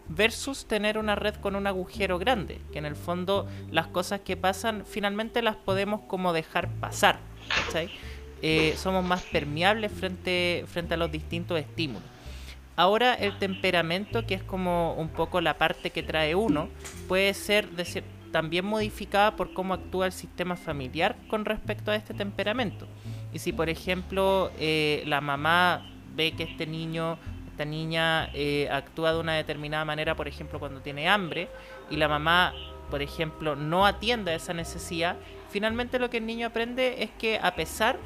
versus tener una red con un agujero grande, que en el fondo las cosas que pasan finalmente las podemos como dejar pasar. Eh, somos más permeables frente, frente a los distintos estímulos. Ahora el temperamento, que es como un poco la parte que trae uno, puede ser también modificada por cómo actúa el sistema familiar con respecto a este temperamento. Y si, por ejemplo, eh, la mamá ve que este niño, esta niña eh, actúa de una determinada manera, por ejemplo, cuando tiene hambre, y la mamá, por ejemplo, no atiende a esa necesidad, finalmente lo que el niño aprende es que a pesar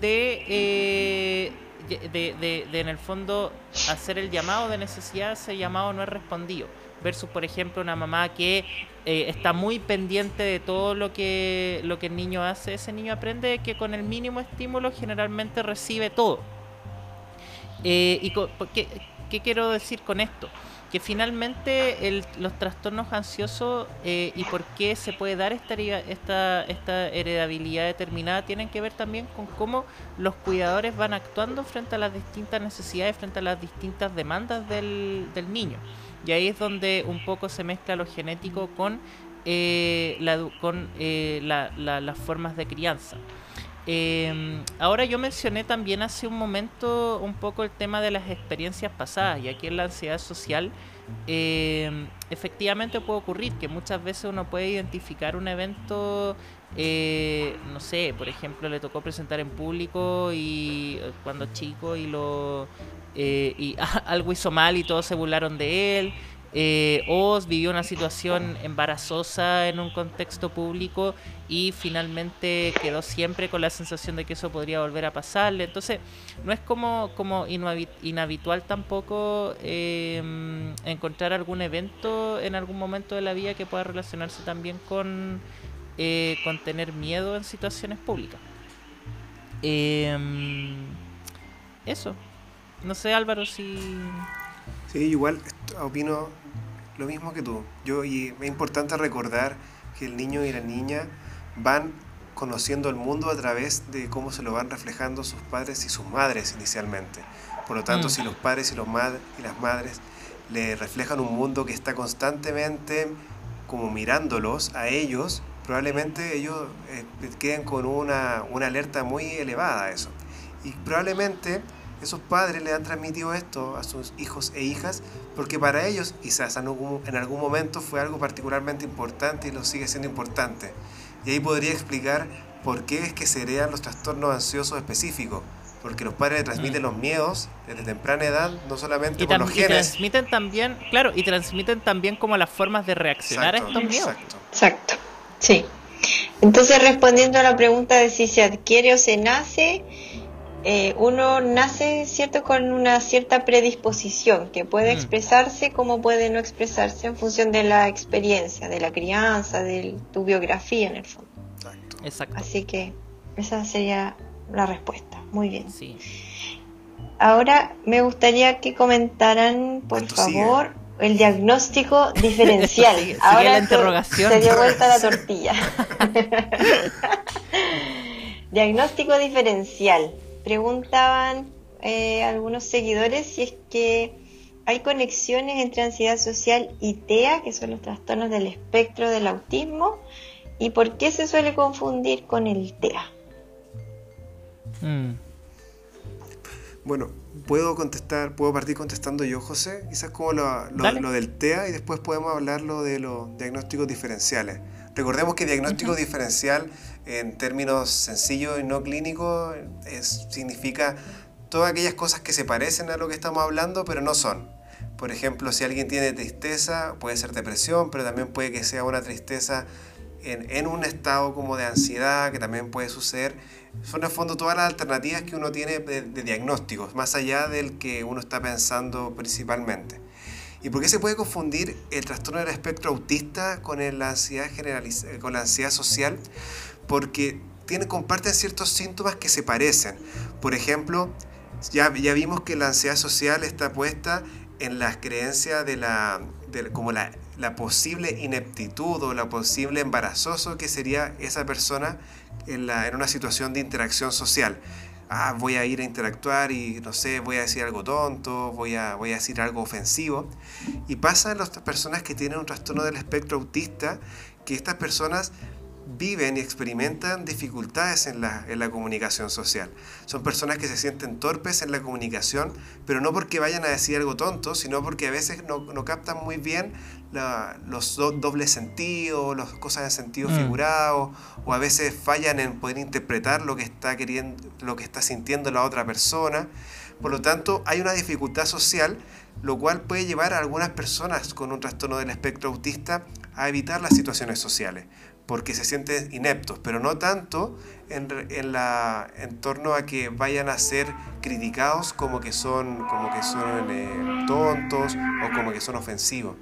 de, eh, de, de, en el fondo, hacer el llamado de necesidad, ese llamado no es respondido versus por ejemplo una mamá que eh, está muy pendiente de todo lo que, lo que el niño hace, ese niño aprende que con el mínimo estímulo generalmente recibe todo. Eh, ¿Y qué, qué, quiero decir con esto? Que finalmente los trastornos ansiosos eh, y por qué se puede dar esta, heredabilidad determinada tienen que ver también con cómo los cuidadores van actuando frente a las distintas necesidades, frente a las distintas demandas del, niño. Y ahí es donde un poco se mezcla lo genético con, eh, eh, las formas de crianza. Em, ahora yo mencioné también hace un momento un poco el tema de las experiencias pasadas y aquí en la ansiedad social em, efectivamente puede ocurrir que muchas veces uno puede identificar un evento eh, no sé, por ejemplo le tocó presentar en público y cuando chico y lo eh, y algo hizo mal y todos se burlaron de él. Eh, vivió una situación embarazosa en un contexto público y finalmente quedó siempre con la sensación de que eso podría volver a pasarle. Entonces, no es como, como inhabitual tampoco em, encontrar algún evento en algún momento de la vida que pueda relacionarse también con, eh, con tener miedo en situaciones públicas. Em, eso. No sé, Álvaro, si...
Sí, igual opino lo mismo que tú. Yo, y es importante recordar que el niño y la niña van conociendo el mundo a través de cómo se lo van reflejando sus padres y sus madres inicialmente. Por lo tanto, mm. si los padres y, los y las madres le reflejan un mundo que está constantemente como mirándolos a ellos, probablemente ellos eh, queden con una, una alerta muy elevada a eso. Y probablemente esos padres le han transmitido esto a sus hijos e hijas porque para ellos quizás en algún, momento fue algo particularmente importante y lo sigue siendo importante. Y ahí podría explicar por qué es que se heredan los trastornos ansiosos específicos. Porque los padres transmiten mm. los miedos desde temprana edad, no solamente por los genes.
Y transmiten también, claro, y transmiten también como las formas de reaccionar a estos miedos.
Exacto. exacto, sí. Entonces, respondiendo a la pregunta de si se adquiere o se nace, eh, uno nace cierto con una cierta predisposición que puede mm. expresarse como puede no expresarse en función de la experiencia, de la crianza, de tu biografía en el fondo. Exacto. Así que esa sería la respuesta. Muy bien. Sí. Ahora me gustaría que comentaran, por favor, el diagnóstico diferencial. Ahora
la interrogación.
se dio vuelta la tortilla. diagnóstico diferencial preguntaban eh, algunos seguidores si es que hay conexiones entre ansiedad social y TEA, que son los trastornos del espectro del autismo, y por qué se suele confundir con el TEA.
Mm. Bueno, puedo contestar, puedo partir contestando yo, José, quizás como lo, lo, del TEA y después podemos hablarlo de los diagnósticos diferenciales. Recordemos que diagnóstico diferencial en términos sencillos y no clínicos significa todas aquellas cosas que se parecen a lo que estamos hablando pero no son. Por ejemplo, si alguien tiene tristeza, puede ser depresión, pero también puede que sea una tristeza en, en un estado como de ansiedad, que también puede suceder. Son en el fondo todas las alternativas que uno tiene de, de diagnósticos, más allá del que uno está pensando principalmente. ¿Y por qué se puede confundir el trastorno del espectro autista con la ansiedad, con la ansiedad social? Porque tiene, comparten ciertos síntomas que se parecen. Por ejemplo, ya, ya vimos que la ansiedad social está puesta en las creencias de la, como la, la, posible ineptitud o la posible embarazoso que sería esa persona en, la, en una situación de interacción social ah, voy a ir a interactuar y no sé, voy a decir algo tonto, voy a, voy a decir algo ofensivo. Y pasa en las personas que tienen un trastorno del espectro autista, que estas personas viven y experimentan dificultades en la, en la, comunicación social. Son personas que se sienten torpes en la comunicación, pero no porque vayan a decir algo tonto, sino porque a veces no, no captan muy bien los dobles sentidos, las cosas en sentido mm. figurado, o a veces fallan en poder interpretar lo que está queriendo, lo que está sintiendo la otra persona. Por lo tanto, hay una dificultad social, lo cual puede llevar a algunas personas con un trastorno del espectro autista a evitar las situaciones sociales porque se sienten ineptos, pero no tanto en, en, la, en torno a que vayan a ser criticados como que son, como que son eh, tontos o como que son ofensivos.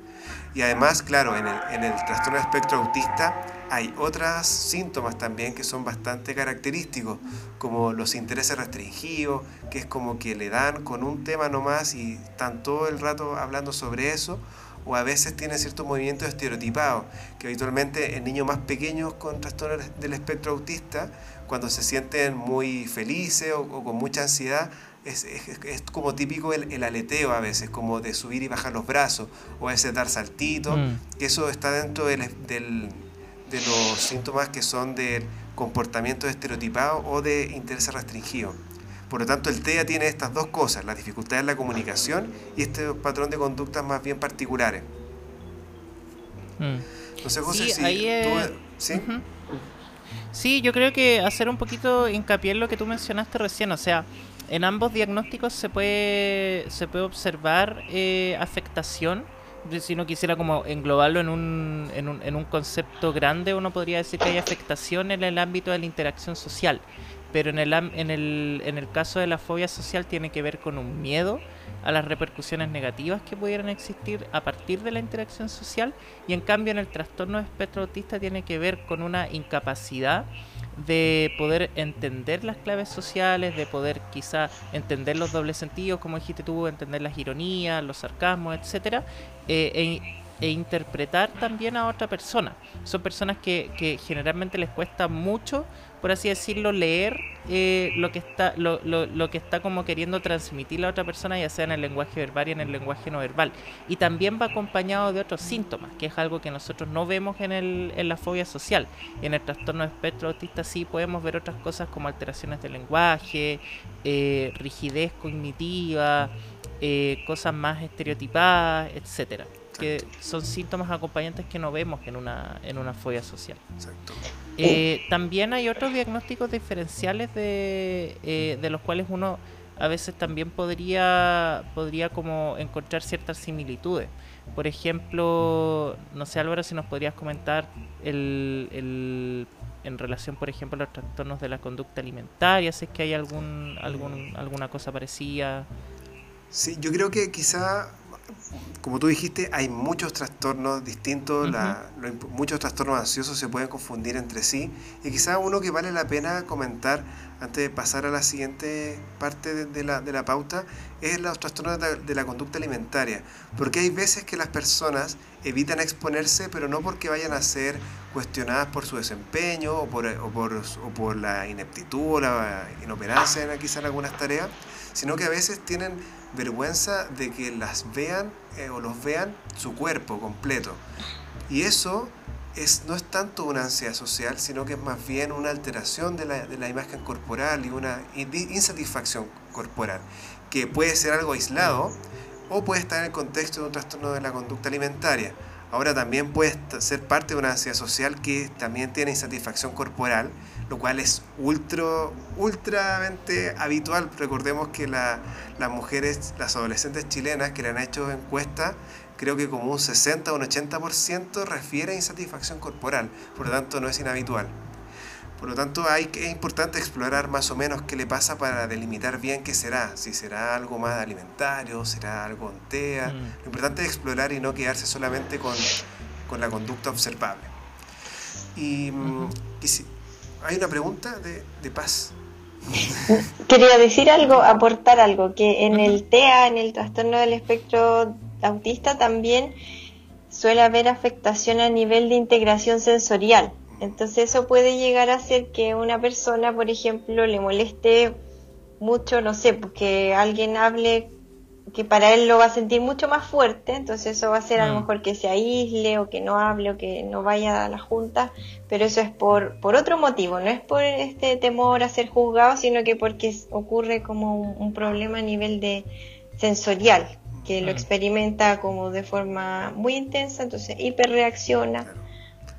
Y además, claro, en el, en el trastorno de espectro autista hay otros síntomas también que son bastante característicos, como los intereses restringidos, que es como que le dan con un tema nomás y están todo el rato hablando sobre eso, o a veces tiene ciertos movimientos estereotipados, que habitualmente en niños más pequeños con trastorno del espectro autista, cuando se sienten muy felices o, con mucha ansiedad, es, es, como típico el, el, aleteo a veces, como de subir y bajar los brazos, o a veces dar saltitos, mm. eso está dentro del, del, de los síntomas que son de comportamiento estereotipado o de interés restringido. Por lo tanto, el TEA tiene estas dos cosas, la dificultad en la comunicación y este patrón de conductas más bien particulares.
Mm. José, sí, ¿sí? sí, yo creo que hacer un poquito hincapié en lo que tú mencionaste recién, o sea, en ambos diagnósticos se puede, se puede observar eh, afectación si no quisiera como englobarlo en un, en un, en un concepto grande, uno podría decir que hay afectación en el ámbito de la interacción social pero en el, en, el, en el caso de la fobia social tiene que ver con un miedo a las repercusiones negativas que pudieran existir a partir de la interacción social y en cambio en el trastorno de espectro autista tiene que ver con una incapacidad de poder entender las claves sociales, de poder quizá entender los dobles sentidos, como dijiste tú, entender las ironías, los sarcasmos, etcétera, eh, e e interpretar también a otra persona. Son personas que, que generalmente les cuesta mucho, por así decirlo, leer eh, lo que está lo, lo, lo, que está como queriendo transmitir la otra persona, ya sea en el lenguaje verbal y en el lenguaje no verbal. Y también va acompañado de otros síntomas, que es algo que nosotros no vemos en, el, en la fobia social. En el trastorno de espectro autista sí podemos ver otras cosas como alteraciones del lenguaje, eh, rigidez cognitiva, eh, cosas más estereotipadas, etcétera que son síntomas acompañantes que no vemos en una, en una fobia social. Eh, también hay otros diagnósticos diferenciales de, eh, de los cuales uno a veces también podría, podría como encontrar ciertas similitudes. Por ejemplo, no sé Álvaro si nos podrías comentar el, el, en relación, por ejemplo, a los trastornos de la conducta alimentaria, si es que hay algún, algún, alguna cosa parecida.
Sí, yo creo que quizá como tú dijiste, hay muchos trastornos distintos, muchos trastornos ansiosos se pueden confundir entre sí. Y quizás uno que vale la pena comentar antes de pasar a la siguiente parte de, la, de la, pauta es los trastornos de la, conducta alimentaria, porque hay veces que las personas evitan exponerse, pero no porque vayan a ser cuestionadas por su desempeño o por, o por, o por la ineptitud o la inoperancia en quizás en algunas tareas, sino que a veces tienen vergüenza de que las vean eh, o los vean su cuerpo completo. Y eso es, no es tanto una ansiedad social, sino que es más bien una alteración de la, de la imagen corporal y una insatisfacción corporal, que puede ser algo aislado o puede estar en el contexto de un trastorno de la conducta alimentaria. Ahora también puede ser parte de una ansiedad social que también tiene insatisfacción corporal, lo cual es ultra, ultramente habitual. Recordemos que las mujeres, las adolescentes chilenas que le han hecho encuestas, creo que como un 60 o un 80% refiere a insatisfacción corporal, por lo tanto no es inhabitual. Por lo tanto, hay, es importante explorar más o menos qué le pasa para delimitar bien qué será. Si será algo más alimentario, será algo TEA. Mm. Lo importante es explorar y no quedarse solamente con, con la conducta observable. Y, mm, si, hay una pregunta de, de, paz.
Quería decir algo, aportar algo, que en el TEA, en el trastorno del espectro autista, también suele haber afectación a nivel de integración sensorial. Entonces eso puede llegar a hacer que una persona, por ejemplo, le moleste mucho, no sé, porque alguien hable que para él lo va a sentir mucho más fuerte, entonces eso va a ser a lo
Mm.
mejor que se aísle o que no hable o que no vaya a la junta, pero eso es por, por otro motivo, no es por este temor a ser juzgado, sino que porque ocurre como un, un problema a nivel de sensorial, que lo
Mm.
experimenta como de forma muy intensa, entonces hiperreacciona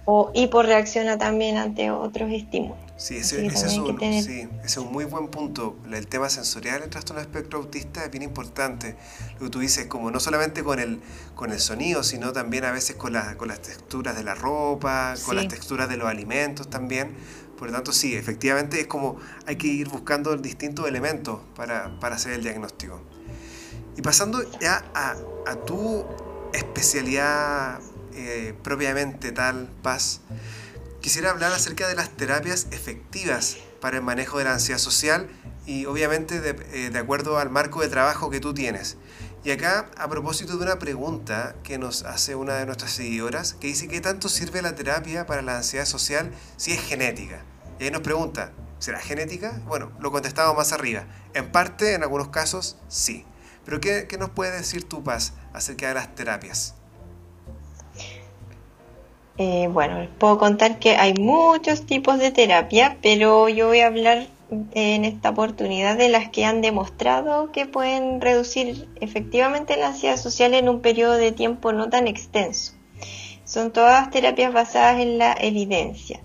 o hiporreacciona también ante otros estímulos.
Sí, ese, ese es
hay que
un,
tener-
sí, ese es un muy buen punto. El tema sensorial en trastorno de espectro autista es bien importante. Lo que tú dices, como no solamente con el, con el sonido, sino también a veces con, la- con las texturas de la ropa, con
Sí.
las texturas de los alimentos también. Por lo tanto, sí, efectivamente es como hay que ir buscando distintos elementos para, para hacer el diagnóstico. Y pasando ya a, a tu especialidad eh, propiamente tal, Paz, quisiera hablar acerca de las terapias efectivas para el manejo de la ansiedad social y obviamente de, eh, de acuerdo al marco de trabajo que tú tienes. Y acá, a propósito de una pregunta que nos hace una de nuestras seguidoras, que dice, ¿qué tanto sirve la terapia para la ansiedad social si es genética? Y ahí nos pregunta, ¿será genética? Bueno, lo contestamos más arriba. En parte, en algunos casos, sí. Pero ¿qué, qué nos puede decir tu Paz acerca de las terapias?
Eh, bueno, les puedo contar que hay muchos tipos de terapia, pero yo voy a hablar eh, en esta oportunidad de las que han demostrado que pueden reducir efectivamente la ansiedad social en un periodo de tiempo no tan extenso. Son todas terapias basadas en la evidencia.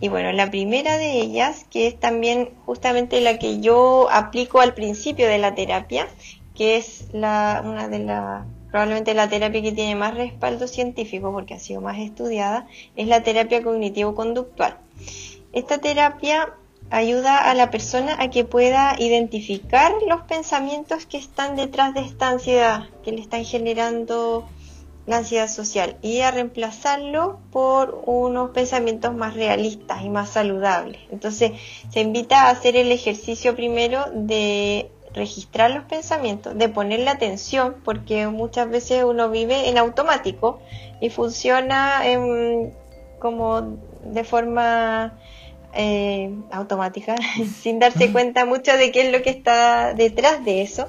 Y bueno, la primera de ellas, que es también justamente la que yo aplico al principio de la terapia, que es la, una de las probablemente la terapia que tiene más respaldo científico porque ha sido más estudiada, es la terapia cognitivo-conductual. Esta terapia ayuda a la persona a que pueda identificar los pensamientos que están detrás de esta ansiedad, que le están generando la ansiedad social y a reemplazarlo por unos pensamientos más realistas y más saludables. Entonces se invita a hacer el ejercicio primero de registrar los pensamientos, de ponerle atención, porque muchas veces uno vive en automático y funciona en, como de forma eh, automática, sin darse cuenta mucho de qué es lo que está detrás de eso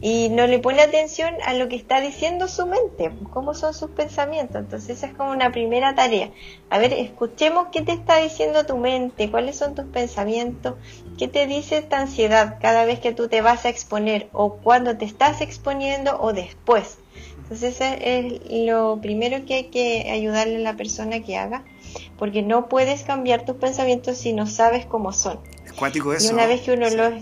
y no le pone atención a lo que está diciendo su mente, cómo son sus pensamientos. Entonces esa es como una primera tarea. A ver, escuchemos qué te está diciendo tu mente, cuáles son tus pensamientos, qué te dice esta ansiedad cada vez que tú te vas a exponer o cuando te estás exponiendo o después. Entonces eso es lo primero que hay que ayudarle a la persona que haga, porque no puedes cambiar tus pensamientos si no sabes cómo son.
Es cuático eso.
Y una vez que uno
Sí.
los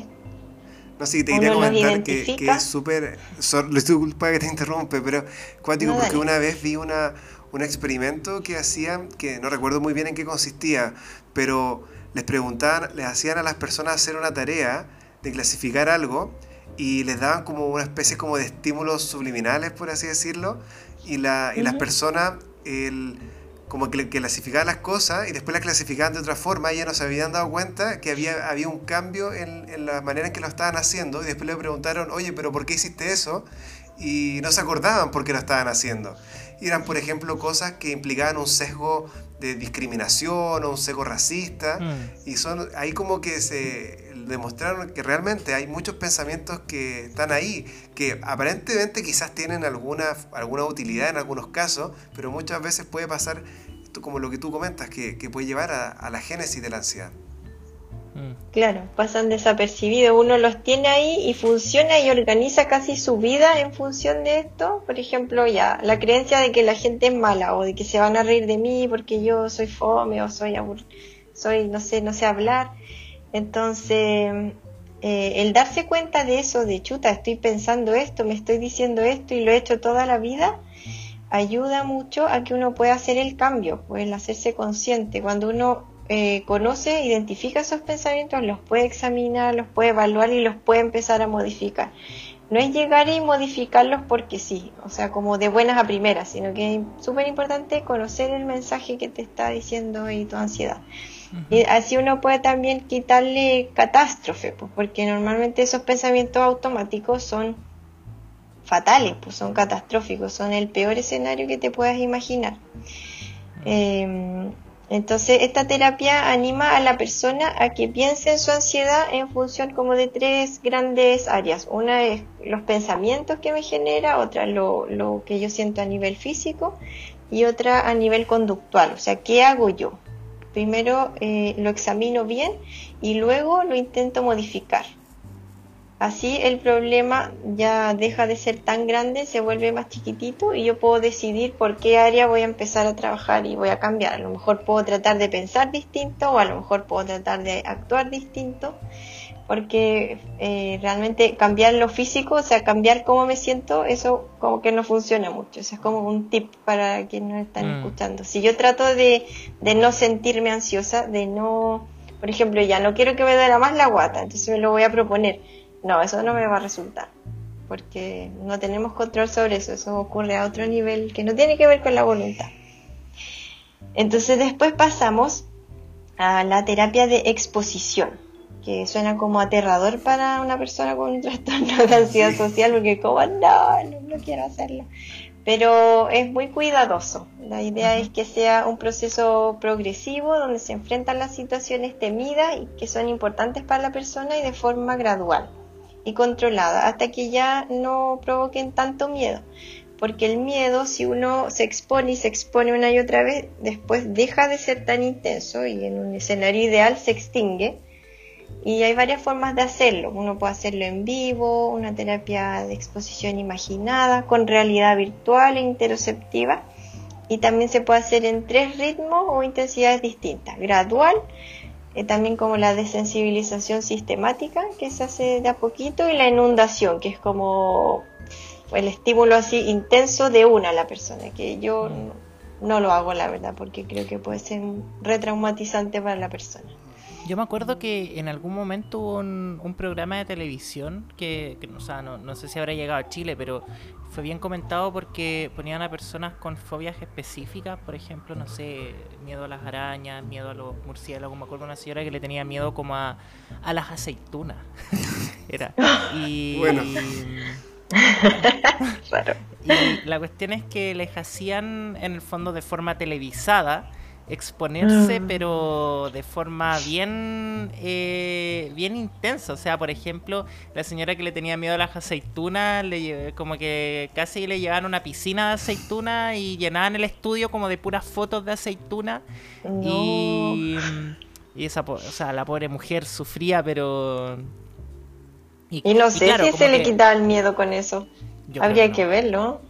No, sí, te quería comentar que, que es súper. so- Disculpa que te interrumpe, pero cuático
No,
porque
dale.
una vez vi una, un experimento que hacían, que no recuerdo muy bien en qué consistía, pero les preguntaban, les hacían a las personas hacer una tarea de clasificar algo y les daban como una especie como de estímulos subliminales, por así decirlo, y, la, y las
Ujú.
personas el, como que, clasificaban las cosas y después las clasificaban de otra forma, ya no se habían dado cuenta que había, había un cambio en, en la manera en que lo estaban haciendo, y después le preguntaron, oye, pero ¿por qué hiciste eso? Y no se acordaban por qué lo estaban haciendo. Y eran, por ejemplo, cosas que implicaban un sesgo de discriminación o un sesgo racista.
Mm.
Y son ahí como que se demostraron que realmente hay muchos pensamientos que están ahí, que aparentemente quizás tienen alguna, alguna utilidad en algunos casos, pero muchas veces puede pasar, esto como lo que tú comentas, que, que puede llevar a, a la génesis de la ansiedad.
Mm.
Claro, pasan desapercibidos. Uno los tiene ahí y funciona y organiza casi su vida en función de esto. Por ejemplo, ya, la creencia de que la gente es mala o de que se van a reír de mí porque yo soy fome o soy abur soy, no sé, no sé hablar. Entonces, eh, el darse cuenta de eso, de chuta, estoy pensando esto, me estoy diciendo esto y lo he hecho toda la vida, ayuda mucho a que uno pueda hacer el cambio, pues el hacerse consciente. Cuando uno eh, conoce, identifica esos pensamientos, los puede examinar, los puede evaluar y los puede empezar a modificar. No es llegar y modificarlos porque sí, o sea, como de buenas a primeras, sino que es súper importante conocer el mensaje que te está diciendo y tu ansiedad. Y así uno puede también quitarle catástrofe, pues, porque normalmente esos pensamientos automáticos son fatales, pues son catastróficos, son el peor escenario que te puedas imaginar. Eh, Entonces, esta terapia anima a la persona a que piense en su ansiedad en función como de tres grandes áreas. Una es los pensamientos que me genera, otra lo, lo que yo siento a nivel físico y otra a nivel conductual. O sea, ¿qué hago yo? Primero eh, lo examino bien y luego lo intento modificar. Así el problema ya deja de ser tan grande, se vuelve más chiquitito y yo puedo decidir por qué área voy a empezar a trabajar y voy a cambiar. A lo mejor puedo tratar de pensar distinto o a lo mejor puedo tratar de actuar distinto porque eh, realmente cambiar lo físico, o sea, cambiar cómo me siento, eso como que no funciona mucho. Eso es como un tip para quienes nos están mm. escuchando. Si yo trato de, de no sentirme ansiosa, de no, por ejemplo, ya no quiero que me duela más la guata, entonces me lo voy a proponer no, eso no me va a resultar, porque no tenemos control sobre eso, eso ocurre a otro nivel que no tiene que ver con la voluntad. Entonces después pasamos a la terapia de exposición, que suena como aterrador para una persona con un trastorno de ansiedad social, porque como no, no, quiero hacerlo. Pero es muy cuidadoso. La idea es que sea un proceso progresivo donde se enfrentan las situaciones temidas y que son importantes para la persona y de forma gradual y controlada hasta que ya no provoquen tanto miedo. Porque el miedo, si uno se expone y se expone una y otra vez, después deja de ser tan intenso y en un escenario ideal se extingue. Y hay varias formas de hacerlo. Uno puede hacerlo en vivo, una terapia de exposición imaginada, con realidad virtual e interoceptiva. Y también se puede hacer en tres ritmos o intensidades distintas. Gradual, eh, también como la desensibilización sistemática que se hace de a poquito y la inundación que es como el estímulo así intenso de una a la persona que yo mm. no, lo hago la verdad porque creo que puede ser retraumatizante para la persona
yo me acuerdo que en algún momento hubo un, programa de televisión que, o sea, no, no, sé si habrá llegado a Chile, pero fue bien comentado porque ponían a personas con fobias específicas, por ejemplo, no sé, miedo a las arañas, miedo a los murciélagos. Me acuerdo de una señora que le tenía miedo como a, a las aceitunas. Era. Y, bueno. y la cuestión es que les hacían en el fondo de forma televisada exponerse, mm. pero de forma bien, eh, bien intensa. O sea, por ejemplo, la señora que le tenía miedo a las aceitunas, le, como que casi le llevaban una piscina de aceituna y llenaban el estudio como de puras fotos de aceituna. Y, y esa, o sea, la pobre mujer sufría, pero...
Y, no sé si se le quitaba el miedo con eso. Habría que verlo.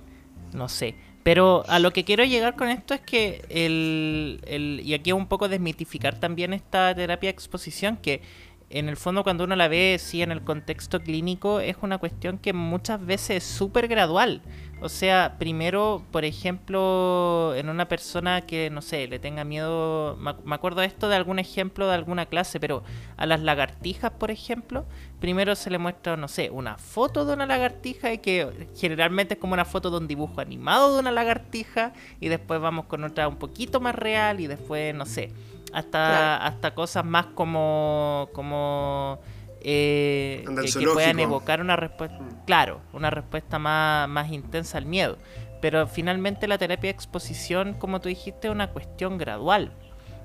No sé. Pero a lo que quiero llegar con esto es que el, el y aquí un poco desmitificar también esta terapia de exposición, que en el fondo cuando uno la ve, sí, en el contexto clínico, es una cuestión que muchas veces es súper gradual. O sea, primero, por ejemplo, en una persona que, no sé, le tenga miedo, me acuerdo esto de algún ejemplo de alguna clase, pero a las lagartijas, por ejemplo, primero se le muestra, no sé, una foto de una lagartija y que generalmente es como una foto de un dibujo animado de una lagartija y después vamos con otra un poquito más real y después, no sé, hasta, hasta cosas más como... como eh, que, puedan evocar una respuesta, mm. claro, una respuesta más, más intensa al miedo. Pero finalmente la terapia de exposición, como tú dijiste, es una cuestión gradual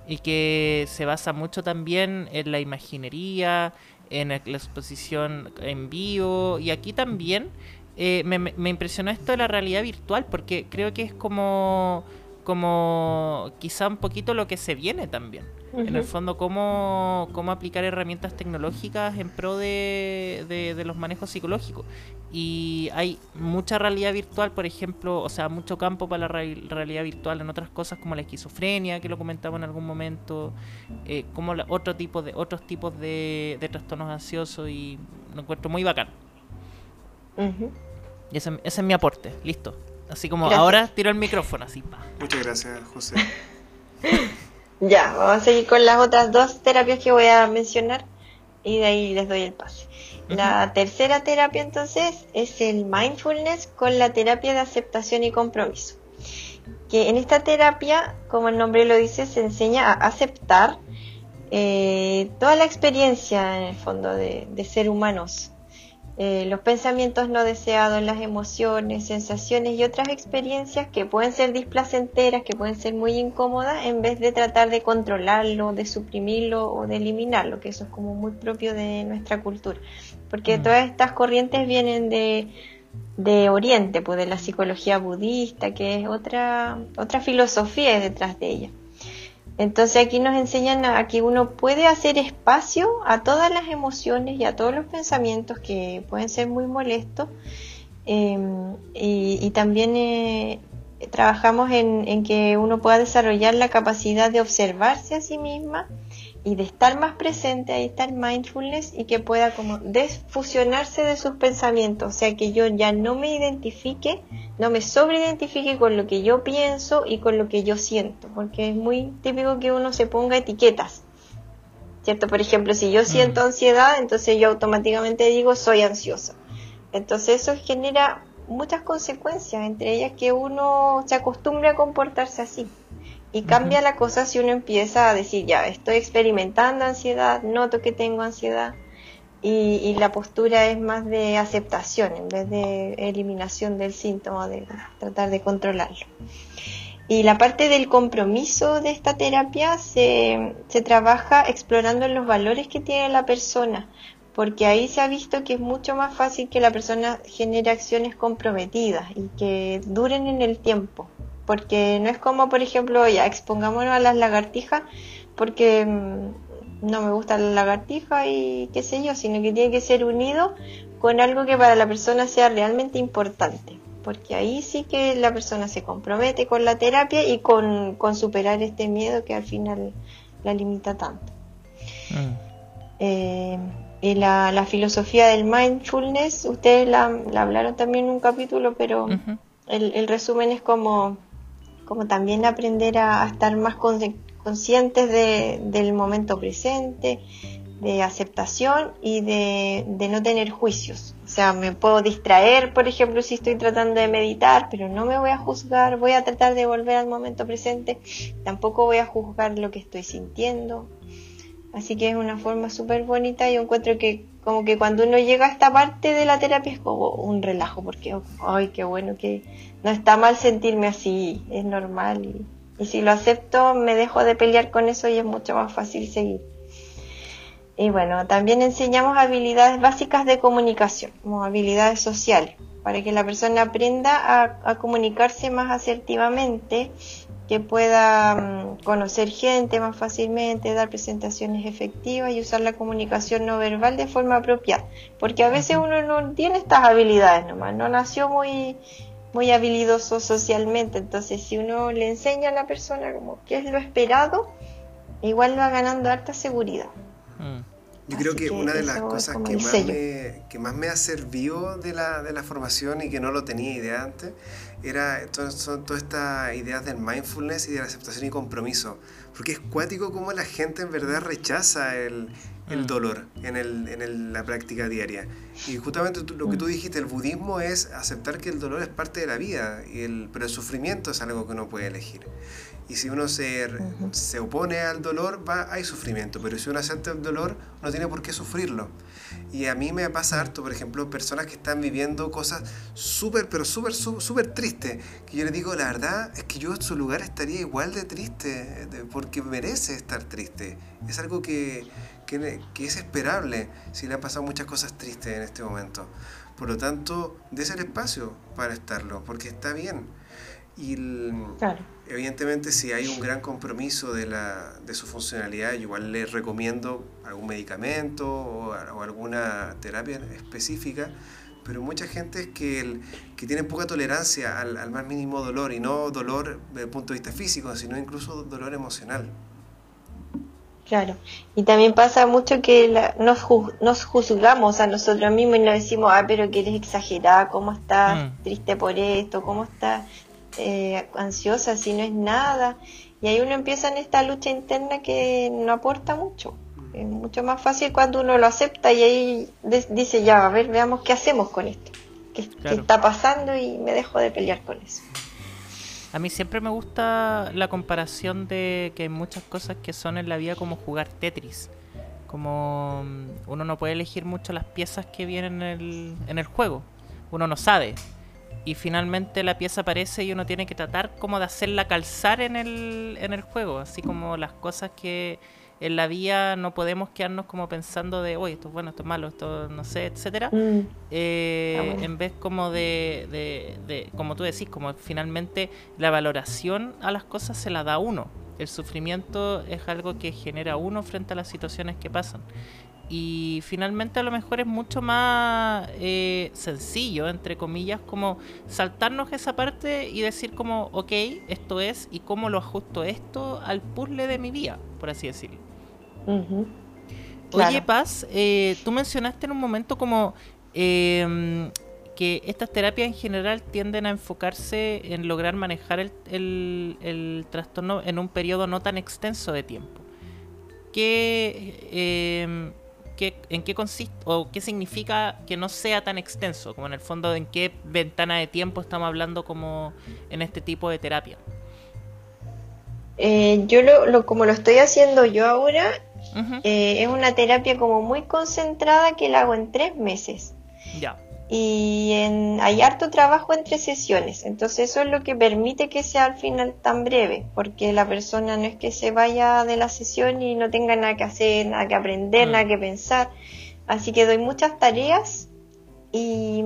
y que se basa mucho también en la imaginería, en la exposición en vivo y aquí también eh, me, me, impresionó esto de la realidad virtual porque creo que es como como quizá un poquito lo que se viene también. En el fondo, cómo, cómo aplicar herramientas tecnológicas en pro de, de, los manejos psicológicos. Y hay mucha realidad virtual, por ejemplo, o sea, mucho campo para la realidad virtual en otras cosas como la esquizofrenia, que lo comentaba en algún momento, eh, como otro tipo de, otros tipos de, de trastornos ansiosos y lo encuentro muy bacán. Y ese, ese es mi aporte, listo. Así como ahora tiro el micrófono, así.
Muchas gracias, José.
ya, vamos a seguir con las otras dos terapias que voy a mencionar y de ahí les doy el pase. La tercera terapia entonces es el mindfulness con la terapia de aceptación y compromiso. Que en esta terapia, como el nombre lo dice, se enseña a aceptar eh, toda la experiencia en el fondo de, de ser humanos eh, los pensamientos no deseados, las emociones, sensaciones y otras experiencias que pueden ser displacenteras, que pueden ser muy incómodas, en vez de tratar de controlarlo, de suprimirlo o de eliminarlo, que eso es como muy propio de nuestra cultura. Porque mm. todas estas corrientes vienen de, de Oriente, pues de la psicología budista, que es otra, otra filosofía detrás de ella. Entonces aquí nos enseñan a, que uno puede hacer espacio a todas las emociones y a todos los pensamientos que pueden ser muy molestos. Em, y, también eh, trabajamos en, que uno pueda desarrollar la capacidad de observarse a sí misma y de estar más presente, ahí está el mindfulness y que pueda como desfusionarse de sus pensamientos, o sea que yo ya no me identifique, no me sobreidentifique con lo que yo pienso y con lo que yo siento, porque es muy típico que uno se ponga etiquetas. ¿Cierto? Por ejemplo, si yo siento mm. ansiedad, entonces yo automáticamente digo soy ansiosa. Entonces eso genera muchas consecuencias, entre ellas que uno se acostumbre a comportarse así. Y cambia la cosa si uno empieza a decir, ya, estoy experimentando ansiedad, noto que tengo ansiedad, y, la postura es más de aceptación en vez de eliminación del síntoma, de tratar de controlarlo. Y la parte del compromiso de esta terapia se, se trabaja explorando los valores que tiene la persona, porque ahí se ha visto que es mucho más fácil que la persona genere acciones comprometidas y que duren en el tiempo porque no es como, por ejemplo, ya expongámonos a las lagartijas, porque mm, no me gusta la lagartija y qué sé yo, sino que tiene que ser unido con algo que para la persona sea realmente importante, porque ahí sí que la persona se compromete con la terapia y con, superar este miedo que al final la limita tanto. Mm. Eh, y la, filosofía del mindfulness, ustedes la, hablaron también en un capítulo, pero el, el resumen es como como también aprender a, estar más conscientes del momento presente, de aceptación y de, no tener juicios. O sea, me puedo distraer, por ejemplo, si estoy tratando de meditar, pero no me voy a juzgar, voy a tratar de volver al momento presente, tampoco voy a juzgar lo que estoy sintiendo. Así que es una forma súper bonita y encuentro que como que cuando uno llega a esta parte de la terapia es como un relajo, porque, ay, qué bueno que no está mal sentirme así, es normal. Y, si lo acepto, me dejo de pelear con eso y es mucho más fácil seguir. Y bueno, también enseñamos habilidades básicas de comunicación, como habilidades sociales, para que la persona aprenda a, comunicarse más asertivamente, que pueda mm, conocer gente más fácilmente, dar presentaciones efectivas y usar la comunicación no verbal de forma apropiada. Porque a veces uno no tiene estas habilidades nomás, no nació muy muy habilidoso socialmente. Entonces, si uno le enseña a la persona como qué es lo esperado, igual va ganando harta seguridad.
Mm. Yo creo que, una de las cosas que más, me, que más me ha servido de la, de la formación y que no lo tenía idea antes era son todas estas ideas del mindfulness y de la aceptación y compromiso. Porque es cuático como la gente en verdad rechaza el, el mm. dolor en, el, en la práctica diaria. Y justamente lo que tú mm. dijiste, el budismo es aceptar que el dolor es parte de la vida, y el, pero el sufrimiento es algo que uno puede elegir. Y si uno se, se opone al dolor, va, hay sufrimiento, pero si uno acepta el dolor, no tiene por qué sufrirlo. Y a mí me pasa harto, por ejemplo, personas que están viviendo cosas súper, pero súper, súper tristes, que yo les digo, la verdad es que yo en su lugar estaría igual de triste, porque merece estar triste. Es algo que, que, es esperable si le han pasado muchas cosas tristes en este momento. Por lo tanto, des el espacio para estarlo, porque está bien. Y evidentemente si hay un gran compromiso de, la, de su funcionalidad, igual le recomiendo algún medicamento o, alguna terapia específica, pero mucha gente es que, que tiene poca tolerancia al, al, más mínimo dolor, y no dolor desde el punto de vista físico, sino incluso dolor emocional.
Claro, y también pasa mucho que nos, nos juzgamos a nosotros mismos y nos decimos, ah, pero que eres exagerada, ¿cómo estás mm. triste por esto? ¿Cómo estás eh, ansiosa si no es nada? Y ahí uno empieza en esta lucha interna que no aporta mucho. Es mucho más fácil cuando uno lo acepta y ahí dice, ya, a ver, veamos qué hacemos con esto. ¿Qué, ¿Qué, está pasando? Y me dejo de pelear con eso.
A mí siempre me gusta la comparación de que hay muchas cosas que son en la vida como jugar Tetris. Como mm, uno no puede elegir mucho las piezas que vienen en el, en el juego. Uno no sabe. Y finalmente la pieza aparece y uno tiene que tratar como de hacerla calzar en el, en el juego. Así como las cosas que en la vida no podemos quedarnos como pensando de, oye, esto es bueno, esto es malo, esto no sé, etcétera.
Mm.
Eh,
Ah,
En vez como de, de, de- como tú decís, como finalmente la valoración a las cosas se la da uno. El sufrimiento es algo que genera uno frente a las situaciones que pasan. Y finalmente a lo mejor es mucho más eh, sencillo, entre comillas, como saltarnos esa parte y decir como, ok, esto es y cómo lo ajusto esto al puzzle de mi vida, por así decirlo. Oye,
Claro.
Paz, eh, tú mencionaste en un momento como eh, que estas terapias en general tienden a enfocarse en lograr manejar el, el- el trastorno en un periodo no tan extenso de tiempo. ¿Qué, eh, qué- ¿En qué consiste o qué significa que no sea tan extenso? Como en el fondo, ¿en qué ventana de tiempo estamos hablando como en este tipo de terapia?
Eh, yo lo, lo- como lo estoy haciendo yo ahora, eh, es una terapia como muy concentrada que la hago en tres meses.
Ya.
Y en, hay harto trabajo entre sesiones, entonces eso es lo que permite que sea al final tan breve, porque la persona no es que se vaya de la sesión y no tenga nada que hacer, nada que aprender,
Mm.
nada que pensar. Así que doy muchas tareas y,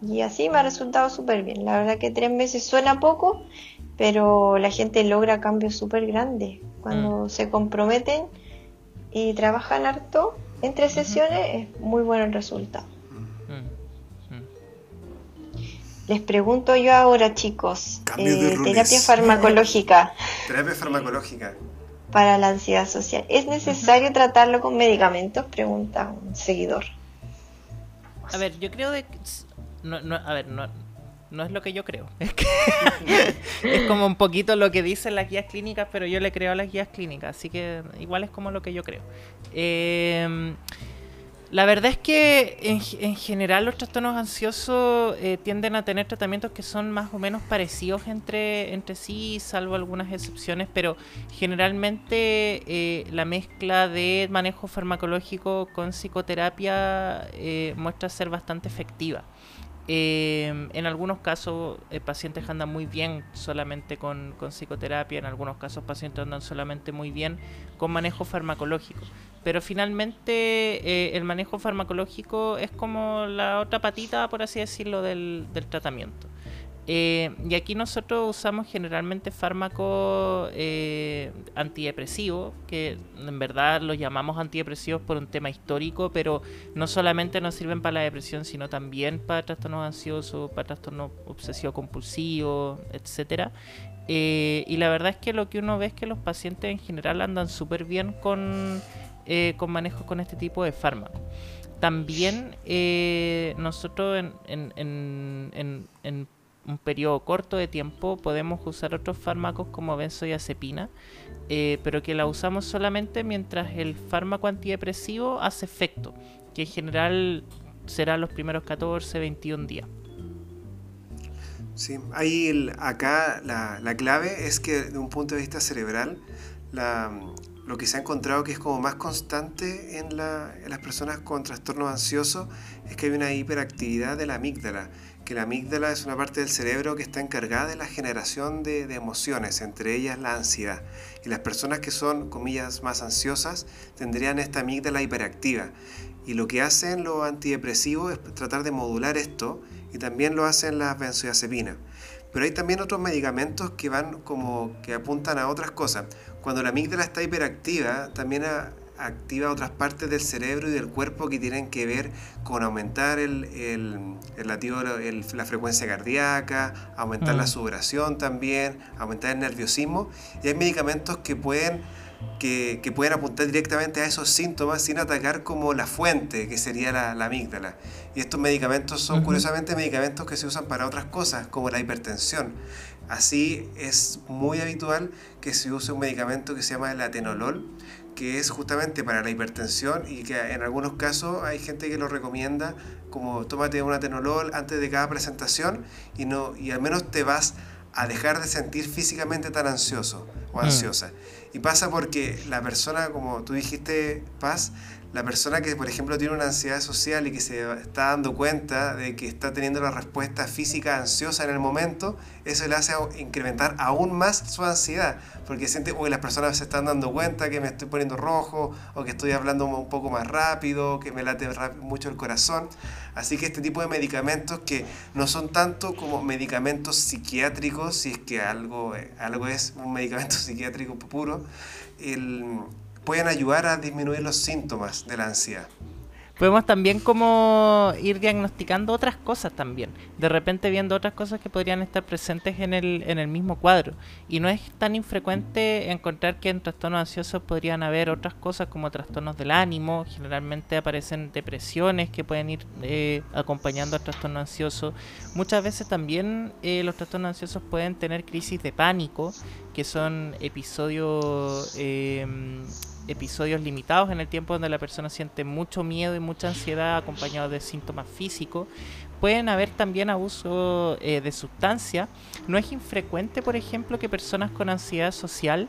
y así me ha resultado súper bien. La verdad que tres meses suena poco, pero la gente logra cambios súper grandes. Cuando se comprometen y trabajan harto entre sesiones, es muy bueno el resultado. Les pregunto yo ahora, chicos, eh, terapia farmacológica
Terapia farmacológica.
para la ansiedad social. ¿Es necesario tratarlo con medicamentos? Pregunta un seguidor.
A ver, yo creo de que... No, no, a ver, no, no es lo que yo creo. Es, que es como un poquito lo que dicen las guías clínicas, pero yo le creo a las guías clínicas, así que igual es como lo que yo creo. Eh, la verdad es que en, en general los trastornos ansiosos eh, tienden a tener tratamientos que son más o menos parecidos entre, entre sí, salvo algunas excepciones, pero generalmente eh, la mezcla de manejo farmacológico con psicoterapia eh, muestra ser bastante efectiva. Eh, en algunos casos eh, pacientes andan muy bien solamente con, con psicoterapia, en algunos casos pacientes andan solamente muy bien con manejo farmacológico. Pero finalmente eh, el manejo farmacológico es como la otra patita, por así decirlo, del, del tratamiento. Eh, y aquí nosotros usamos generalmente fármacos eh, antidepresivos, que en verdad los llamamos antidepresivos por un tema histórico, pero no solamente nos sirven para la depresión, sino también para trastornos ansiosos, para trastornos obsesivo-compulsivos, etcétera. Eh, y la verdad es que lo que uno ve es que los pacientes en general andan súper bien con, eh, con manejos con este tipo de fármacos. También nosotros en, en, en, en un periodo corto de tiempo podemos usar otros fármacos como benzodiazepina, eh, pero que la usamos solamente mientras el fármaco antidepresivo hace efecto, que en general será los primeros 14, 21 días.
Sí, ahí el- acá la, la clave es que de un punto de vista cerebral, la, lo que se ha encontrado que es como más constante en, la- en las personas con trastornos ansiosos es que hay una hiperactividad de la amígdala, que la amígdala es una parte del cerebro que está encargada de la generación de, de emociones, entre ellas la ansiedad. Y las personas que son, comillas, más ansiosas tendrían esta amígdala hiperactiva. Y lo que hacen los antidepresivos es tratar de modular esto y también lo hacen las benzodiazepinas. Pero hay también otros medicamentos que van como que apuntan a otras cosas. Cuando la amígdala está hiperactiva, también activa otras partes del cerebro y del cuerpo que tienen que ver con aumentar el, el, el latido, el- la frecuencia cardíaca, aumentar la
Mm.
sudoración también, aumentar el nerviosismo. Y hay medicamentos que pueden que, que pueden apuntar directamente a esos síntomas sin atacar como la fuente, que sería la, la amígdala. Y estos medicamentos son curiosamente medicamentos que se usan para otras cosas, como la hipertensión. Así es muy habitual que se use un medicamento que se llama el atenolol, que es justamente para la hipertensión y que en algunos casos hay gente que lo recomienda como tómate un atenolol antes de cada presentación y, no, y al menos te vas a dejar de sentir físicamente tan ansioso o
Mm.
ansiosa. Y pasa porque la persona, como tú dijiste, Paz, la persona que, por ejemplo, tiene una ansiedad social y que se está dando cuenta de que está teniendo la respuesta física ansiosa en el momento, eso le hace incrementar aún más su ansiedad, porque siente, uy, las personas se están dando cuenta que me estoy poniendo rojo, o que estoy hablando un poco más rápido, que me late mucho el corazón. Así que este tipo de medicamentos que no son tanto como medicamentos psiquiátricos, si es que algo, eh, algo es un medicamento psiquiátrico puro, el, pueden ayudar a disminuir los síntomas de la ansiedad.
Podemos también como ir diagnosticando otras cosas también. De repente viendo otras cosas que podrían estar presentes en el, en el mismo cuadro. Y no es tan infrecuente encontrar que en trastornos ansiosos podrían haber otras cosas como trastornos del ánimo. Generalmente aparecen depresiones que pueden ir eh, acompañando al trastorno ansioso. Muchas veces también eh, los trastornos ansiosos pueden tener crisis de pánico, que son episodios... Eh, episodios limitados en el tiempo donde la persona siente mucho miedo y mucha ansiedad acompañado de síntomas físicos. Pueden haber también abuso eh, de sustancia. No es infrecuente, por ejemplo, que personas con ansiedad social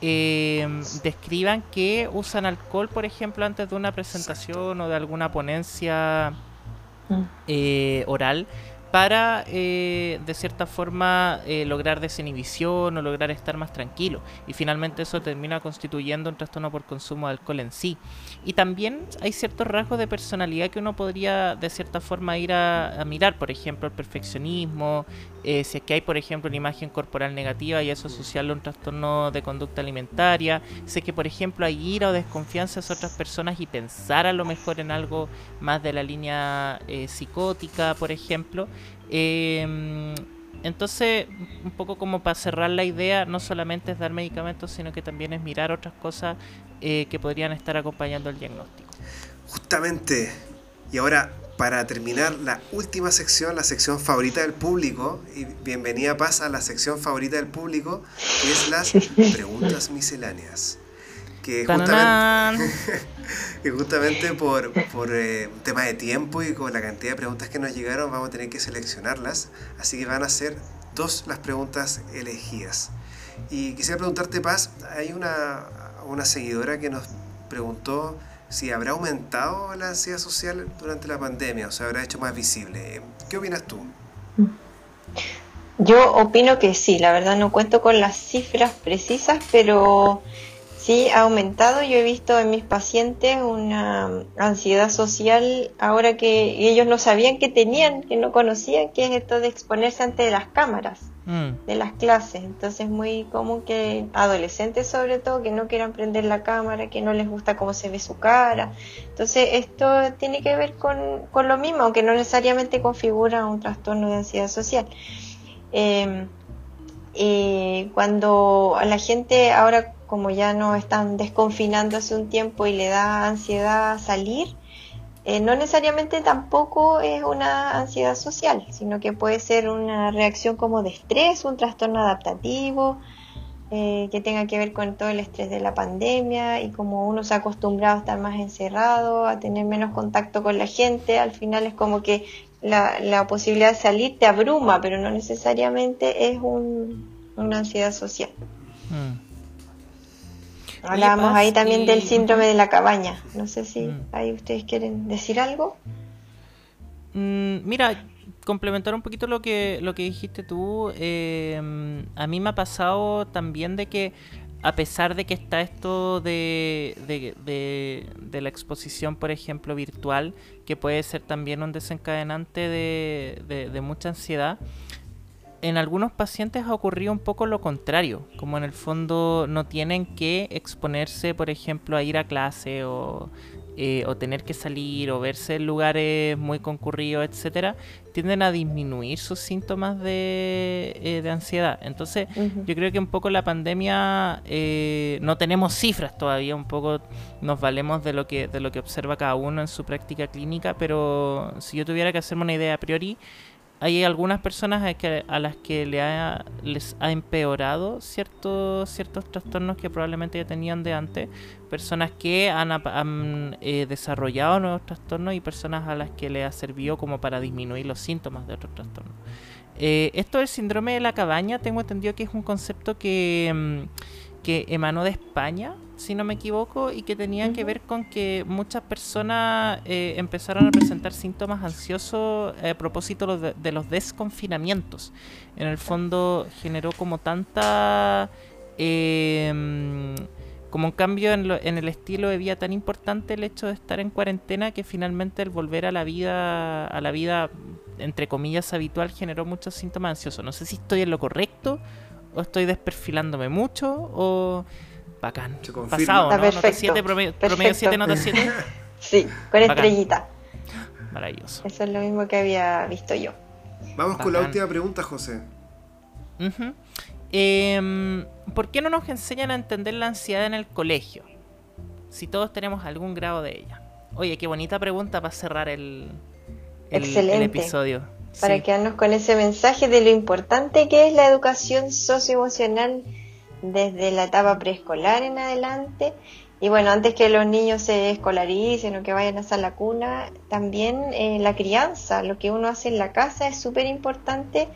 eh, describan que usan alcohol, por ejemplo, antes de una presentación o de alguna ponencia eh, oral para eh, de cierta forma eh, lograr desinhibición o lograr estar más tranquilo. Y finalmente eso termina constituyendo un trastorno por consumo de alcohol en sí. Y también hay ciertos rasgos de personalidad que uno podría de cierta forma ir a, mirar. Por ejemplo el perfeccionismo eh, si es que hay por ejemplo una imagen corporal negativa y eso asociarlo a un trastorno de conducta alimentaria. Si es que por ejemplo hay ira o desconfianza hacia otras personas y pensar a lo mejor en algo más de la línea psicótica por ejemplo eh, entonces, un poco como para cerrar la idea, no solamente es dar medicamentos, sino que también es mirar otras cosas eh, que podrían estar acompañando el diagnóstico.
Justamente, y ahora para terminar la última sección, la sección favorita del público, y bienvenida pasa a la sección favorita del público, que es las preguntas misceláneas que justamente, que justamente por, por eh, un tema de tiempo y con la cantidad de preguntas que nos llegaron vamos a tener que seleccionarlas, así que van a ser dos las preguntas elegidas. Y quisiera preguntarte, Paz, hay una, una seguidora que nos preguntó si habrá aumentado la ansiedad social durante la pandemia o se habrá hecho más visible. ¿Qué opinas tú?
Yo opino que sí, la verdad no cuento con las cifras precisas, pero Sí, ha aumentado. Yo he visto en mis pacientes una ansiedad social ahora que ellos no sabían que tenían, que no conocían, que es esto de exponerse ante las cámaras mm. de las clases. Entonces es muy común que adolescentes sobre todo que no quieran prender la cámara, que no les gusta cómo se ve su cara. Entonces esto tiene que ver con, con lo mismo, aunque no necesariamente configura un trastorno de ansiedad social. Eh, eh, cuando a la gente ahora como ya no están desconfinando hace un tiempo y le da ansiedad salir, eh, no necesariamente tampoco es una ansiedad social, sino que puede ser una reacción como de estrés, un trastorno adaptativo, eh, que tenga que ver con todo el estrés de la pandemia y como uno se ha acostumbrado a estar más encerrado, a tener menos contacto con la gente, al final es como que la, la posibilidad de salir te abruma, pero no necesariamente es un, una ansiedad social. Mm. Hablábamos ahí también del síndrome de la cabaña. No sé si mm. ahí ustedes quieren decir algo.
Mm, mira, complementar un poquito lo que, lo que dijiste tú. Em, a mí me ha pasado también de que a pesar de que está esto de, de, de, la exposición, por ejemplo, virtual, que puede ser también un desencadenante de, mucha ansiedad, en algunos pacientes ha ocurrido un poco lo contrario, como en el fondo no tienen que exponerse, por ejemplo, a ir a clase o, eh, o tener que salir o verse en lugares muy concurridos, etcétera, tienden a disminuir sus síntomas de, eh, ansiedad. Entonces, yo creo que un poco la pandemia eh, no tenemos cifras todavía, un poco nos valemos de lo que de lo que observa cada uno en su práctica clínica, pero si yo tuviera que hacerme una idea a priori, hay algunas personas a, las que le ha, les ha empeorado ciertos, ciertos trastornos que probablemente ya tenían de antes, personas que han, eh, desarrollado nuevos trastornos y personas a las que le ha servido como para disminuir los síntomas de otros trastornos. Eh, esto del síndrome de la cabaña, tengo entendido que es un concepto que, mm, que emanó de España, si no me equivoco, y que tenían que ver con que muchas personas eh, empezaron a presentar síntomas ansiosos a propósito de, de, los desconfinamientos. En el fondo generó como tanta... Eh, como un cambio en, en, el estilo de vida tan importante el hecho de estar en cuarentena que finalmente el volver a la vida a la vida entre comillas habitual generó muchos síntomas ansiosos. No sé si estoy en lo correcto o estoy desperfilándome mucho o bacán. Pasado, ¿no? Nota 7, promedio, 7, nota 7.
sí, con bacán. estrellita.
Maravilloso.
Eso es lo mismo que había visto yo.
Vamos bacán. con la última pregunta, José.
Uh -huh. Eh, ¿Por qué no nos enseñan a entender la ansiedad en el colegio? Si todos tenemos algún grado de ella. Oye, qué bonita pregunta para cerrar el, el,
Excelente.
el episodio.
Para sí. quedarnos con ese mensaje de lo importante que es la educación socioemocional desde la etapa preescolar en adelante. Y bueno, antes que los niños se escolaricen o que vayan a la cuna, también eh, la crianza, lo que uno hace en la casa es súper importante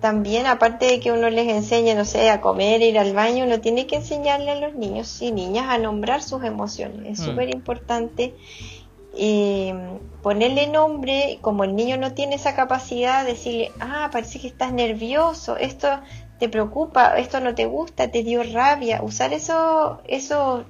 también, aparte de que uno les enseñe, no sé, a comer, ir al baño, uno tiene que enseñarle a los niños y niñas a nombrar sus emociones. Es súper mm. importante eh, ponerle nombre, como el niño no tiene esa capacidad, decirle, ah, parece que estás nervioso, esto te preocupa, esto no te gusta, te dio rabia. Usar eso, esos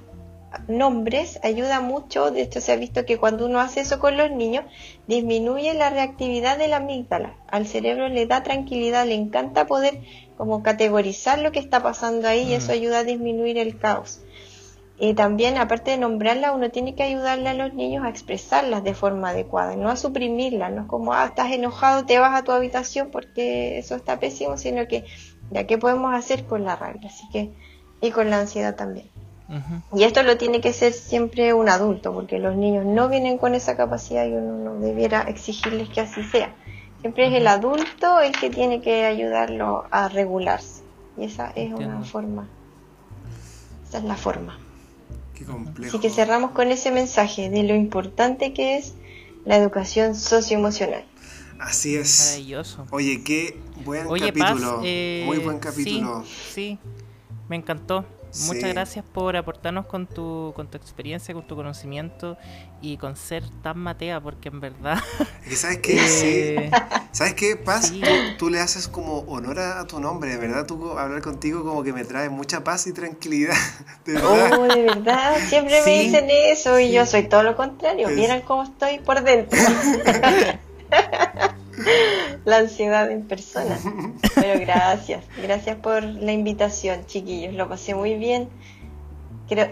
nombres ayuda mucho. De hecho, se ha visto que cuando uno hace eso con los niños, disminuye la reactividad de la amígdala. Al cerebro le da tranquilidad, le encanta poder como categorizar lo que está pasando ahí y eso ayuda a disminuir el caos. Y también, aparte de nombrarla, uno tiene que ayudarle a los niños a expresarlas de forma adecuada, no a suprimirlas, no es como, ah, estás enojado, te vas a tu habitación porque eso está pésimo, sino que, ya qué podemos hacer con la rabia, así que, y con la ansiedad también. Uh -huh. Y esto lo tiene que hacer siempre un adulto, porque los niños no vienen con esa capacidad y uno no debiera exigirles que así sea. Siempre es el adulto el que tiene que ayudarlo a regularse. Y esa es Entiendo. una forma. Esa es la forma.
Qué complejo.
Así que cerramos con ese mensaje de lo importante que es la educación socioemocional.
Así es.
Maravilloso.
Oye, qué buen
Oye,
capítulo.
Paz, eh,
Muy buen capítulo.
Sí, sí. me encantó. Muchas gracias por aportarnos con tu, con tu experiencia, con tu conocimiento y con ser tan matea, porque en verdad.
¿Sabes qué? Eh... Sí. ¿Sabes qué, Paz? Sí. Tú, tú, le haces como honor a, tu nombre, de verdad. Tú hablar contigo como que me trae mucha paz y tranquilidad.
De verdad. Oh, de verdad. Siempre me dicen eso y yo soy todo lo contrario. Es... Miren cómo estoy por dentro. la ansiedad en persona. Pero gracias, gracias por la invitación, chiquillos. Lo pasé muy bien.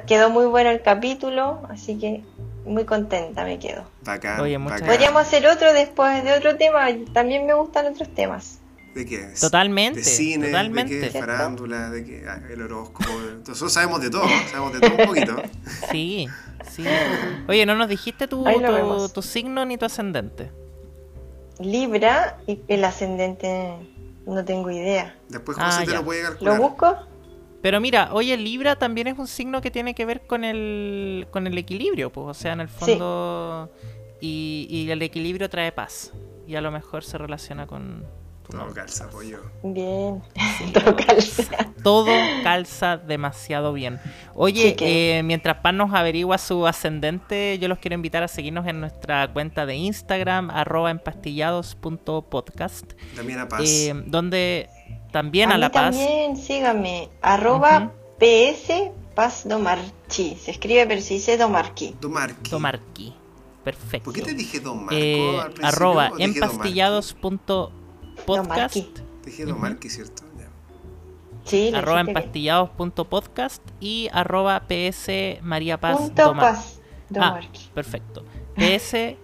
Quedó muy bueno el capítulo, así que muy contenta me quedo.
Bacán,
Oye,
bacán.
Podríamos hacer otro después de otro tema. También me gustan otros temas.
¿De qué?
Totalmente.
De cine,
totalmente.
de qué, farándula, de qué, ah, el horóscopo. Nosotros sabemos de todo, sabemos de todo un poquito.
Sí, sí. Oye, no nos dijiste tu, tu, tu signo ni tu ascendente.
Libra y el ascendente no tengo idea.
Después José ah, te lo puede calcular.
¿Lo busco?
Pero mira, oye, Libra también es un signo que tiene que ver con el, con el equilibrio, pues, o sea, en el fondo... Sí. Y, y, el equilibrio trae paz. Y a lo mejor se relaciona con...
Todo calza, pollo.
Bien, sí. todo calza.
Todo calza demasiado bien. Oye, eh, mientras Paz nos averigua su ascendente, yo los quiero invitar a seguirnos en nuestra cuenta de Instagram, arroba empastillados.podcast.
También a Paz.
Eh, donde también
a,
a la paz.
También, síganme, arroba uh -huh. ps paz domarchi. Se escribe, pero se dice domarqui.
Domarqui.
Domarqui. Perfecto.
¿Por qué te dije Don Marco
eh,
al?
Arroba empastillados.podcast.
Te dije Don Marqui, uh -huh. ¿cierto?
Sí,
arroba empastillados.podcast y arroba ps María Paz
punto
Domar.
Paz
ah, perfecto. Ps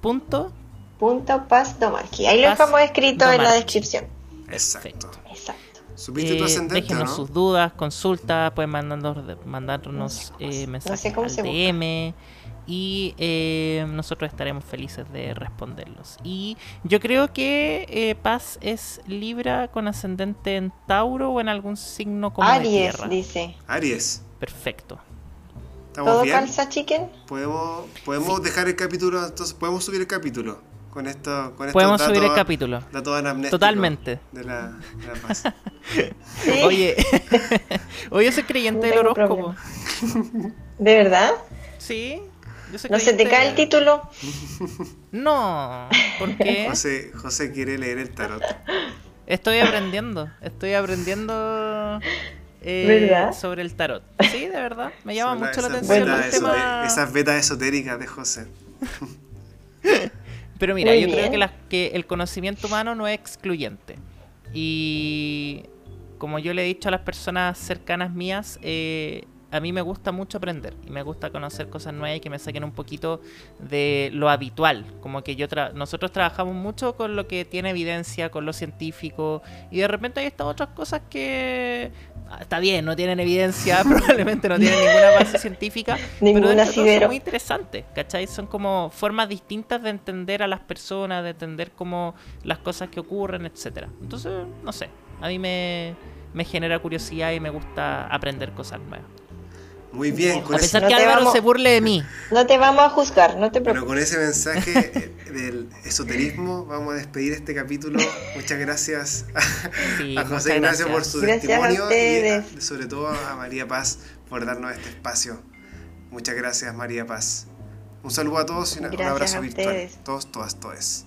punto
punto paz Domarqui. Ahí lo dejamos escrito Domarqui. en la descripción.
Exacto.
Exacto.
¿Subiste eh, tu ascendente
déjenos
no?
sus dudas consultas pueden mandarnos, mandarnos no sé eh, mensajes
no sé
al DM y eh, nosotros estaremos felices de responderlos. Y yo creo que eh, Paz es Libra con ascendente en Tauro o en algún signo como
Aries,
de tierra.
dice.
Aries.
Perfecto.
¿Todo bien? calza, chicken?
Podemos, podemos sí. dejar el capítulo, entonces podemos subir el capítulo con esto. Con
podemos subir el capítulo.
Totalmente.
De
la, de la paz.
¿Sí?
Oye, oye, soy creyente no del horóscopo.
¿De verdad?
Sí.
¿No se te cae el título?
No, ¿por qué?
José, José quiere leer el tarot.
Estoy aprendiendo, estoy aprendiendo eh,
¿Verdad?
sobre el tarot. Sí, de verdad, me llama mucho la atención el tema.
Esas vetas esotéricas de José.
Pero mira,
Muy
yo creo que el conocimiento humano no es excluyente. Y como yo le he dicho a las personas cercanas mías, eh, a mí me gusta mucho aprender y me gusta conocer cosas nuevas y que me saquen un poquito de lo habitual. Como que yo tra- nosotros trabajamos mucho con lo que tiene evidencia, con lo científico y de repente hay estas otras cosas que ah, está bien, no tienen evidencia, probablemente no tienen ninguna base científica, pero son muy interesantes, ¿cachai? Son como formas distintas de entender a las personas, de entender cómo las cosas que ocurren, etcétera. Entonces, no sé, a mí me, me genera curiosidad y me gusta aprender cosas nuevas.
Muy bien, con
A
ese,
pesar
No
que
te
Álvaro
vamos-
se burle de mí.
No te vamos a juzgar, no te preocupes.
con ese mensaje eh, del esoterismo vamos a despedir este capítulo. Muchas gracias a,
Sí,
a José Ignacio por
gracias.
su
Gracias a
testimonio y a-
ustedes.
sobre todo a María Paz por darnos este espacio. Muchas gracias María Paz. Un saludo a todos y una- un abrazo
a
virtual. Todos, todas, todes.